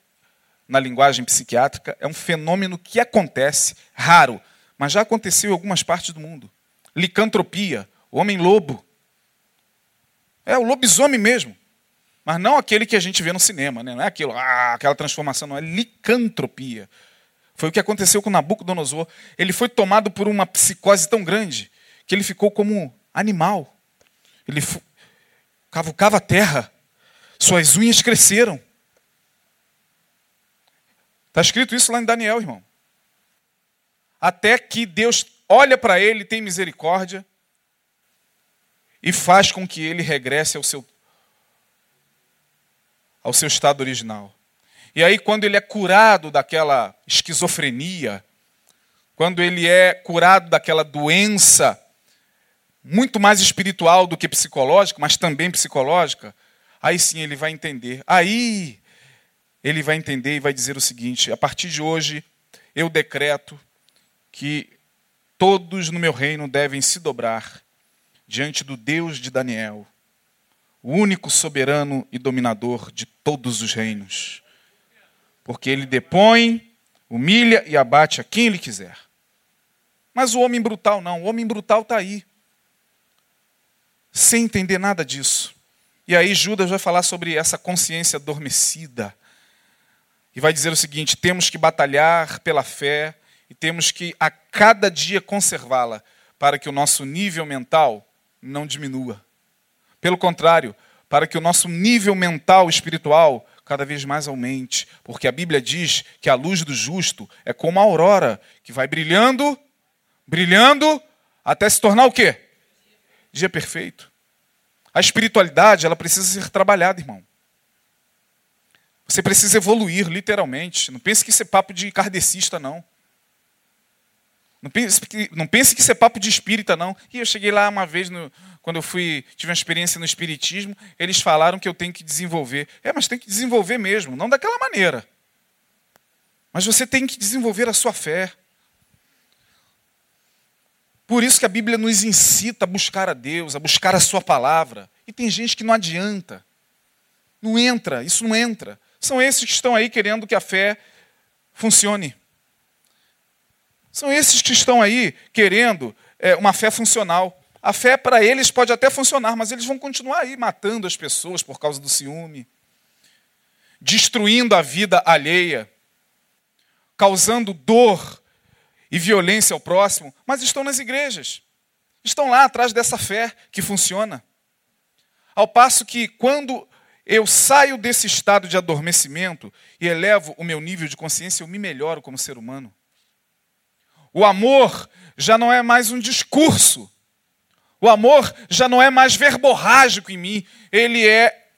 na linguagem psiquiátrica. É um fenômeno que acontece, raro, mas já aconteceu em algumas partes do mundo. Licantropia, o homem-lobo. É o lobisomem mesmo. Mas não aquele que a gente vê no cinema, né? não é aquilo, ah, aquela transformação, não, é licantropia. Foi o que aconteceu com Nabucodonosor. Ele foi tomado por uma psicose tão grande que ele ficou como animal. Ele cavucava a terra, suas unhas cresceram. Está escrito isso lá em Daniel, irmão. Até que Deus olha para ele, tem misericórdia e faz com que ele regresse ao seu, ao seu estado original. E aí, quando ele é curado daquela esquizofrenia, quando ele é curado daquela doença muito mais espiritual do que psicológica, mas também psicológica, aí sim ele vai entender. Aí ele vai entender e vai dizer o seguinte: a partir de hoje eu decreto que todos no meu reino devem se dobrar diante do Deus de Daniel, o único soberano e dominador de todos os reinos. Porque ele depõe, humilha e abate a quem ele quiser. Mas o homem brutal não, o homem brutal está aí sem entender nada disso. E aí Judas vai falar sobre essa consciência adormecida. E vai dizer o seguinte: temos que batalhar pela fé e temos que a cada dia conservá-la para que o nosso nível mental não diminua. Pelo contrário, para que o nosso nível mental espiritual cada vez mais aumente, porque a Bíblia diz que a luz do justo é como a aurora que vai brilhando, brilhando até se tornar o quê? dia perfeito. A espiritualidade, ela precisa ser trabalhada, irmão. Você precisa evoluir, literalmente. Não pense que isso é papo de kardecista, não. Não pense, que, não pense que isso é papo de espírita, não. E eu cheguei lá uma vez, no, quando eu fui, tive uma experiência no espiritismo, eles falaram que eu tenho que desenvolver. É, mas tem que desenvolver mesmo, não daquela maneira. Mas você tem que desenvolver a sua fé. Por isso que a Bíblia nos incita a buscar a Deus, a buscar a Sua palavra. E tem gente que não adianta. Não entra, isso não entra. São esses que estão aí querendo que a fé funcione. São esses que estão aí querendo é, uma fé funcional. A fé para eles pode até funcionar, mas eles vão continuar aí matando as pessoas por causa do ciúme, destruindo a vida alheia, causando dor e violência ao próximo, mas estão nas igrejas. Estão lá atrás dessa fé que funciona. Ao passo que, quando eu saio desse estado de adormecimento e elevo o meu nível de consciência, eu me melhoro como ser humano. O amor já não é mais um discurso. O amor já não é mais verborrágico em mim. Ele é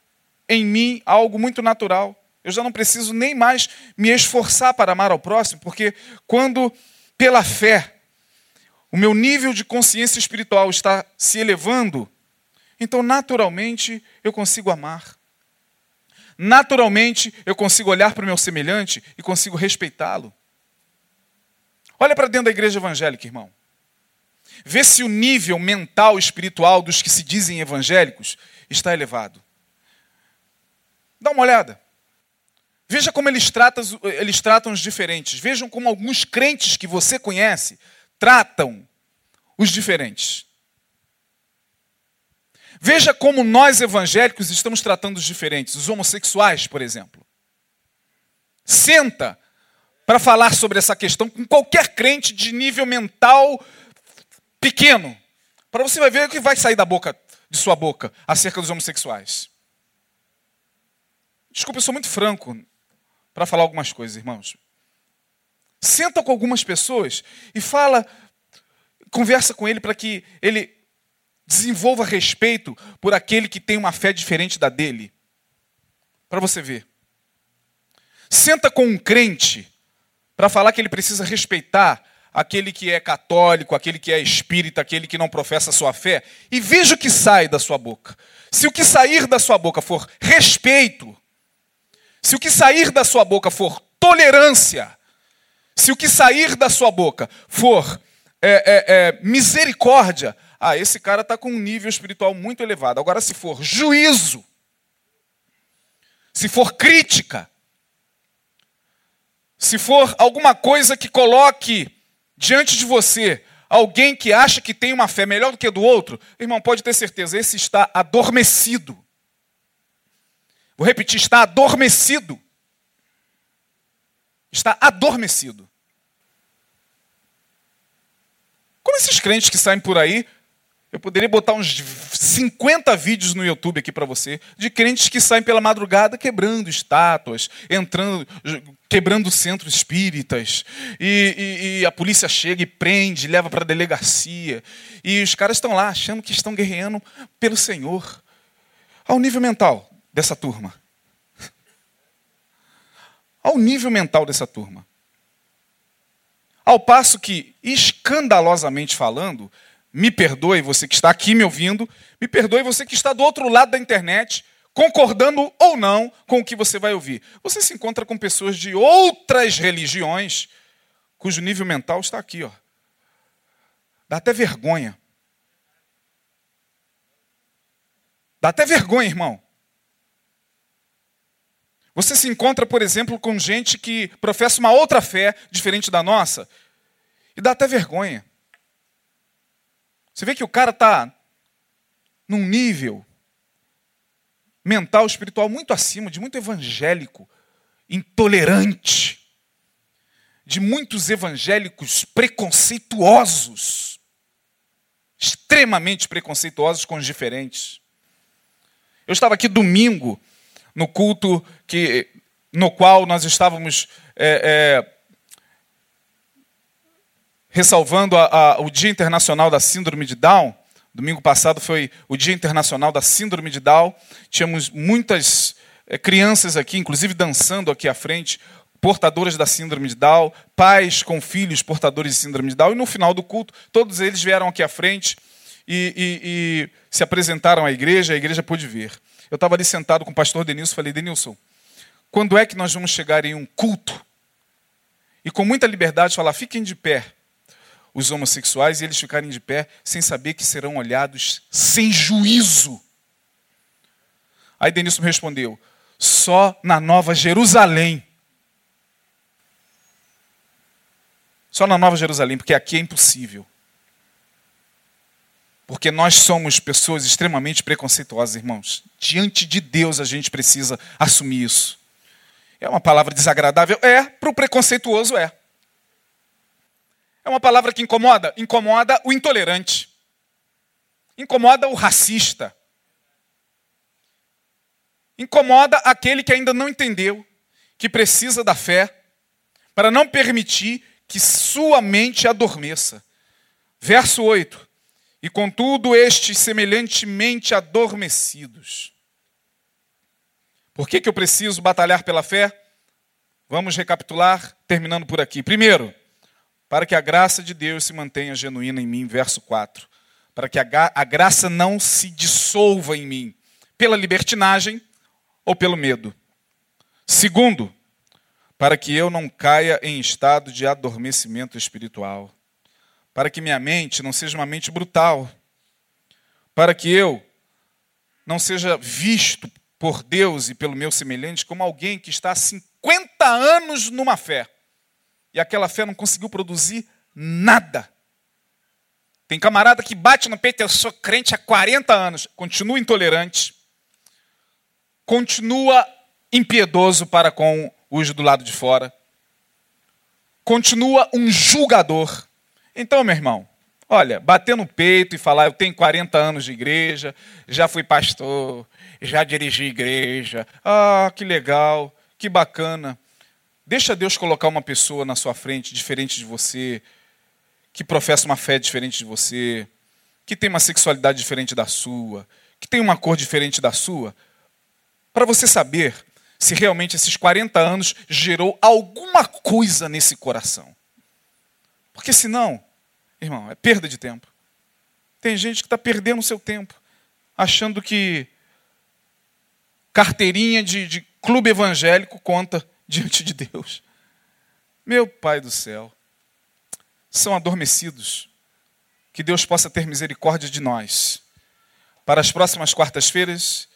em mim algo muito natural. Eu já não preciso nem mais me esforçar para amar ao próximo, porque quando pela fé, o meu nível de consciência espiritual está se elevando, então naturalmente eu consigo amar. Naturalmente eu consigo olhar para o meu semelhante e consigo respeitá-lo. Olha para dentro da igreja evangélica, irmão. Vê se o nível mental espiritual dos que se dizem evangélicos está elevado. Dá uma olhada. Veja como eles tratam, eles tratam os diferentes. Vejam como alguns crentes que você conhece tratam os diferentes. Veja como nós evangélicos estamos tratando os diferentes, os homossexuais, por exemplo. Senta para falar sobre essa questão com qualquer crente de nível mental pequeno, para você vai ver o que vai sair da boca de sua boca acerca dos homossexuais. Desculpa, eu sou muito franco para falar algumas coisas, irmãos. Senta com algumas pessoas e fala, conversa com ele para que ele desenvolva respeito por aquele que tem uma fé diferente da dele. Para você ver. Senta com um crente para falar que ele precisa respeitar aquele que é católico, aquele que é espírita, aquele que não professa a sua fé, e veja o que sai da sua boca. Se o que sair da sua boca for respeito, se o que sair da sua boca for tolerância, se o que sair da sua boca for é, é, é, misericórdia, ah, esse cara está com um nível espiritual muito elevado. Agora, se for juízo, se for crítica, se for alguma coisa que coloque diante de você alguém que acha que tem uma fé melhor do que a do outro, irmão, pode ter certeza, esse está adormecido. Vou repetir: está adormecido. Está adormecido. Como esses crentes que saem por aí, eu poderia botar uns 50 vídeos no YouTube aqui para você, de crentes que saem pela madrugada quebrando estátuas, entrando, quebrando centros espíritas, e, e, e a polícia chega e prende, leva para a delegacia, e os caras estão lá achando que estão guerreando pelo Senhor. Ao nível mental, dessa turma. Ao nível mental dessa turma. Ao passo que, escandalosamente falando, me perdoe você que está aqui me ouvindo, me perdoe você que está do outro lado da internet, concordando ou não com o que você vai ouvir. Você se encontra com pessoas de outras religiões cujo nível mental está aqui, ó. Dá até vergonha. Dá até vergonha, irmão. Você se encontra, por exemplo, com gente que professa uma outra fé diferente da nossa e dá até vergonha. Você vê que o cara está num nível mental, espiritual muito acima, de muito evangélico, intolerante, de muitos evangélicos preconceituosos, extremamente preconceituosos com os diferentes. Eu estava aqui domingo no culto que, no qual nós estávamos é, é, ressalvando a, a, o Dia Internacional da Síndrome de Down. Domingo passado foi o Dia Internacional da Síndrome de Down. Tínhamos muitas é, crianças aqui, inclusive dançando aqui à frente, portadoras da síndrome de Down, pais com filhos portadores de síndrome de Down, e no final do culto, todos eles vieram aqui à frente e, e, e se apresentaram à igreja, a igreja pôde ver. Eu estava ali sentado com o pastor Denilson e falei, Denilson, quando é que nós vamos chegar em um culto? E com muita liberdade falar, fiquem de pé, os homossexuais, e eles ficarem de pé sem saber que serão olhados sem juízo. Aí Denilson respondeu, só na Nova Jerusalém. Só na Nova Jerusalém, porque aqui é impossível. Porque nós somos pessoas extremamente preconceituosas, irmãos. Diante de Deus a gente precisa assumir isso. É uma palavra desagradável? É. Para o preconceituoso, é. É uma palavra que incomoda? Incomoda o intolerante. Incomoda o racista. Incomoda aquele que ainda não entendeu que precisa da fé para não permitir que sua mente adormeça. Verso 8 e contudo estes semelhantemente adormecidos. Por que, que eu preciso batalhar pela fé? Vamos recapitular, terminando por aqui. Primeiro, para que a graça de Deus se mantenha genuína em mim, verso 4. Para que a, a graça não se dissolva em mim, pela libertinagem ou pelo medo. Segundo, para que eu não caia em estado de adormecimento espiritual para que minha mente não seja uma mente brutal, para que eu não seja visto por Deus e pelo meu semelhante como alguém que está há 50 anos numa fé e aquela fé não conseguiu produzir nada. Tem camarada que bate no peito, eu sou crente há 40 anos, continua intolerante, continua impiedoso para com os do lado de fora, continua um julgador. Então, meu irmão, olha, bater no peito e falar, eu tenho 40 anos de igreja, já fui pastor, já dirigi igreja, ah, que legal, que bacana. Deixa Deus colocar uma pessoa na sua frente diferente de você, que professa uma fé diferente de você, que tem uma sexualidade diferente da sua, que tem uma cor diferente da sua, para você saber se realmente esses 40 anos gerou alguma coisa nesse coração. Porque senão, irmão, é perda de tempo. Tem gente que está perdendo o seu tempo, achando que carteirinha de, de clube evangélico conta diante de Deus. Meu Pai do céu são adormecidos. Que Deus possa ter misericórdia de nós. Para as próximas quartas-feiras,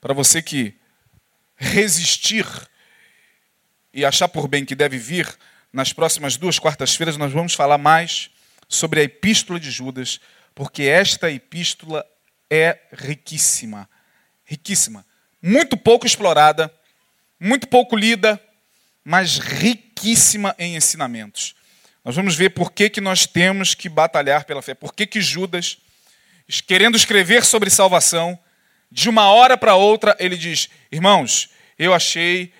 para você que resistir e achar por bem que deve vir, nas próximas duas quartas-feiras nós vamos falar mais sobre a epístola de Judas, porque esta epístola é riquíssima. Riquíssima. Muito pouco explorada, muito pouco lida, mas riquíssima em ensinamentos. Nós vamos ver por que, que nós temos que batalhar pela fé. Por que, que Judas, querendo escrever sobre salvação, de uma hora para outra, ele diz: Irmãos, eu achei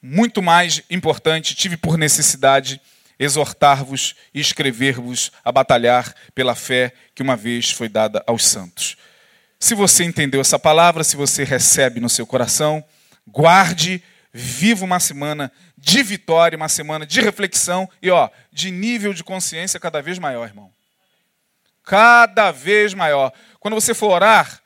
muito mais importante, tive por necessidade exortar-vos e escrever-vos a batalhar pela fé que uma vez foi dada aos santos. Se você entendeu essa palavra, se você recebe no seu coração, guarde viva uma semana de vitória, uma semana de reflexão e ó, de nível de consciência cada vez maior, irmão. Cada vez maior. Quando você for orar,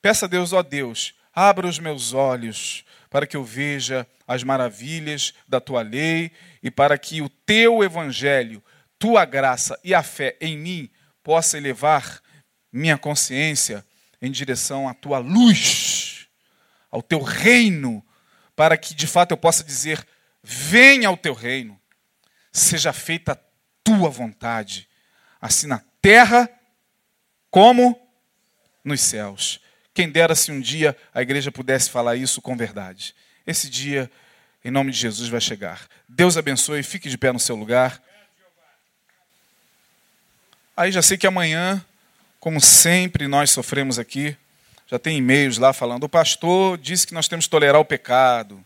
peça a Deus, ó Deus, abra os meus olhos para que eu veja as maravilhas da tua lei e para que o teu evangelho, tua graça e a fé em mim possa elevar minha consciência em direção à tua luz, ao teu reino para que de fato eu possa dizer: venha ao teu reino, seja feita a tua vontade, assim na terra como nos céus. Quem dera se um dia a igreja pudesse falar isso com verdade. Esse dia, em nome de Jesus, vai chegar. Deus abençoe, fique de pé no seu lugar. Aí já sei que amanhã, como sempre nós sofremos aqui, já tem e-mails lá falando: o pastor disse que nós temos que tolerar o pecado.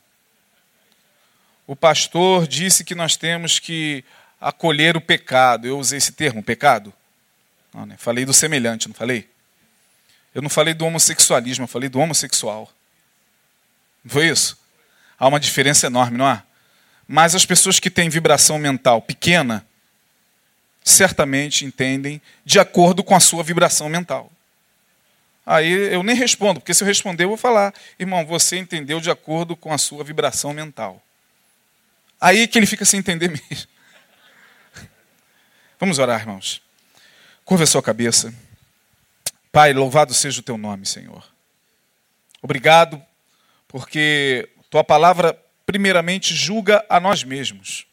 O pastor disse que nós temos que acolher o pecado. Eu usei esse termo, pecado? Não, né? Falei do semelhante, não falei? Eu não falei do homossexualismo, eu falei do homossexual. Não foi isso? Há uma diferença enorme, não há? Mas as pessoas que têm vibração mental pequena, certamente entendem de acordo com a sua vibração mental. Aí eu nem respondo, porque se eu responder, eu vou falar, irmão, você entendeu de acordo com a sua vibração mental. Aí que ele fica sem entender mesmo. Vamos orar, irmãos. Curva a sua cabeça. Pai, louvado seja o teu nome, Senhor. Obrigado, porque tua palavra, primeiramente, julga a nós mesmos.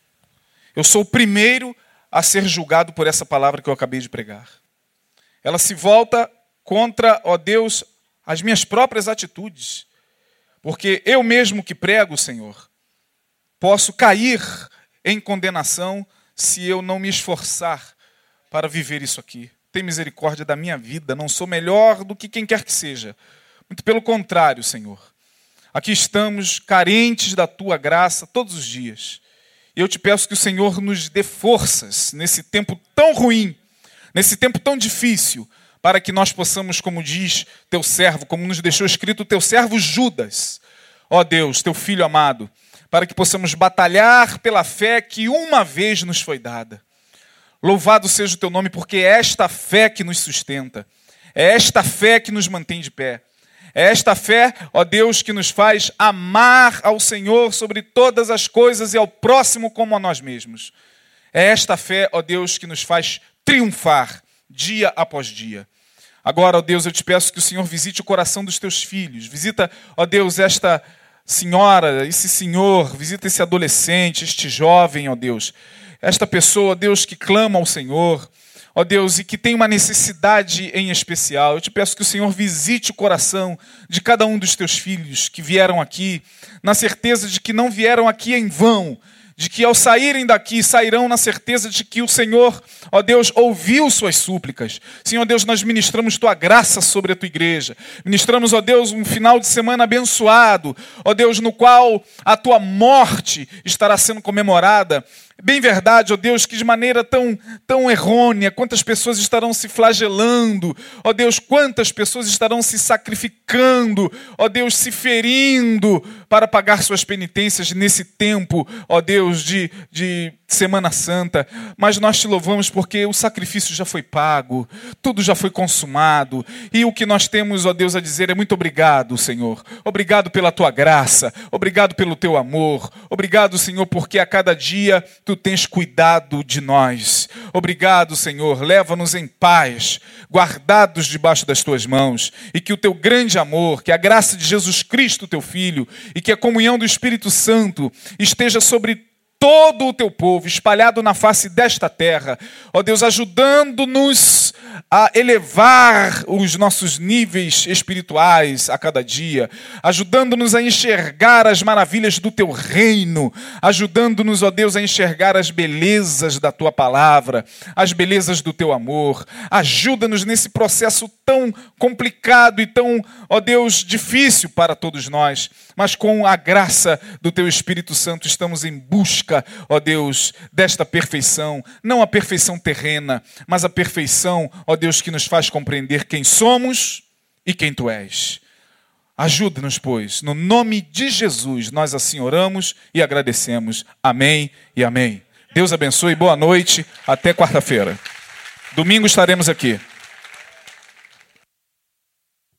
Eu sou o primeiro a ser julgado por essa palavra que eu acabei de pregar. Ela se volta contra, ó Deus, as minhas próprias atitudes. Porque eu mesmo que prego, Senhor, posso cair em condenação se eu não me esforçar para viver isso aqui. Tem misericórdia da minha vida, não sou melhor do que quem quer que seja. Muito pelo contrário, Senhor. Aqui estamos carentes da tua graça todos os dias. E eu te peço que o Senhor nos dê forças nesse tempo tão ruim, nesse tempo tão difícil, para que nós possamos, como diz teu servo, como nos deixou escrito teu servo Judas, ó Deus, teu filho amado, para que possamos batalhar pela fé que uma vez nos foi dada. Louvado seja o teu nome, porque é esta fé que nos sustenta, é esta fé que nos mantém de pé. É esta fé, ó Deus, que nos faz amar ao Senhor sobre todas as coisas e ao próximo como a nós mesmos. É esta fé, ó Deus, que nos faz triunfar dia após dia. Agora, ó Deus, eu te peço que o Senhor visite o coração dos teus filhos. Visita, ó Deus, esta senhora, esse senhor, visita esse adolescente, este jovem, ó Deus. Esta pessoa, ó Deus, que clama ao Senhor. ó Deus, e que tem uma necessidade em especial. Eu te peço que o Senhor visite o coração de cada um dos teus filhos que vieram aqui, na certeza de que não vieram aqui em vão, de que ao saírem daqui sairão na certeza de que o Senhor, ó Deus, ouviu suas súplicas. Senhor Deus, nós ministramos tua graça sobre a tua igreja. Ministramos, ó Deus, um final de semana abençoado, ó Deus, no qual a tua morte estará sendo comemorada Bem verdade, ó Deus, que de maneira tão, tão errônea, quantas pessoas estarão se flagelando, ó Deus, quantas pessoas estarão se sacrificando, ó Deus, se ferindo para pagar suas penitências nesse tempo, ó Deus, de, de Semana Santa, mas nós te louvamos porque o sacrifício já foi pago, tudo já foi consumado, e o que nós temos, ó Deus, a dizer é muito obrigado, Senhor. Obrigado pela tua graça, obrigado pelo teu amor, obrigado, Senhor, porque a cada dia tu tens cuidado de nós. Obrigado, Senhor, leva-nos em paz, guardados debaixo das tuas mãos, e que o teu grande amor, que a graça de Jesus Cristo, teu Filho, e que a comunhão do Espírito Santo esteja sobre todo o teu povo espalhado na face desta terra, ó Deus, ajudando-nos a elevar os nossos níveis espirituais a cada dia, ajudando-nos a enxergar as maravilhas do teu reino, ajudando-nos, ó Deus, a enxergar as belezas da tua palavra, as belezas do teu amor. Ajuda-nos nesse processo tão complicado e tão, ó Deus, difícil para todos nós, mas com a graça do teu Espírito Santo estamos em busca busca, ó Deus, desta perfeição, não a perfeição terrena, mas a perfeição, ó Deus, que nos faz compreender quem somos e quem tu és. Ajuda-nos, pois, no nome de Jesus, nós assim oramos e agradecemos. Amém e amém. Deus abençoe, boa noite, até quarta-feira. Domingo estaremos aqui.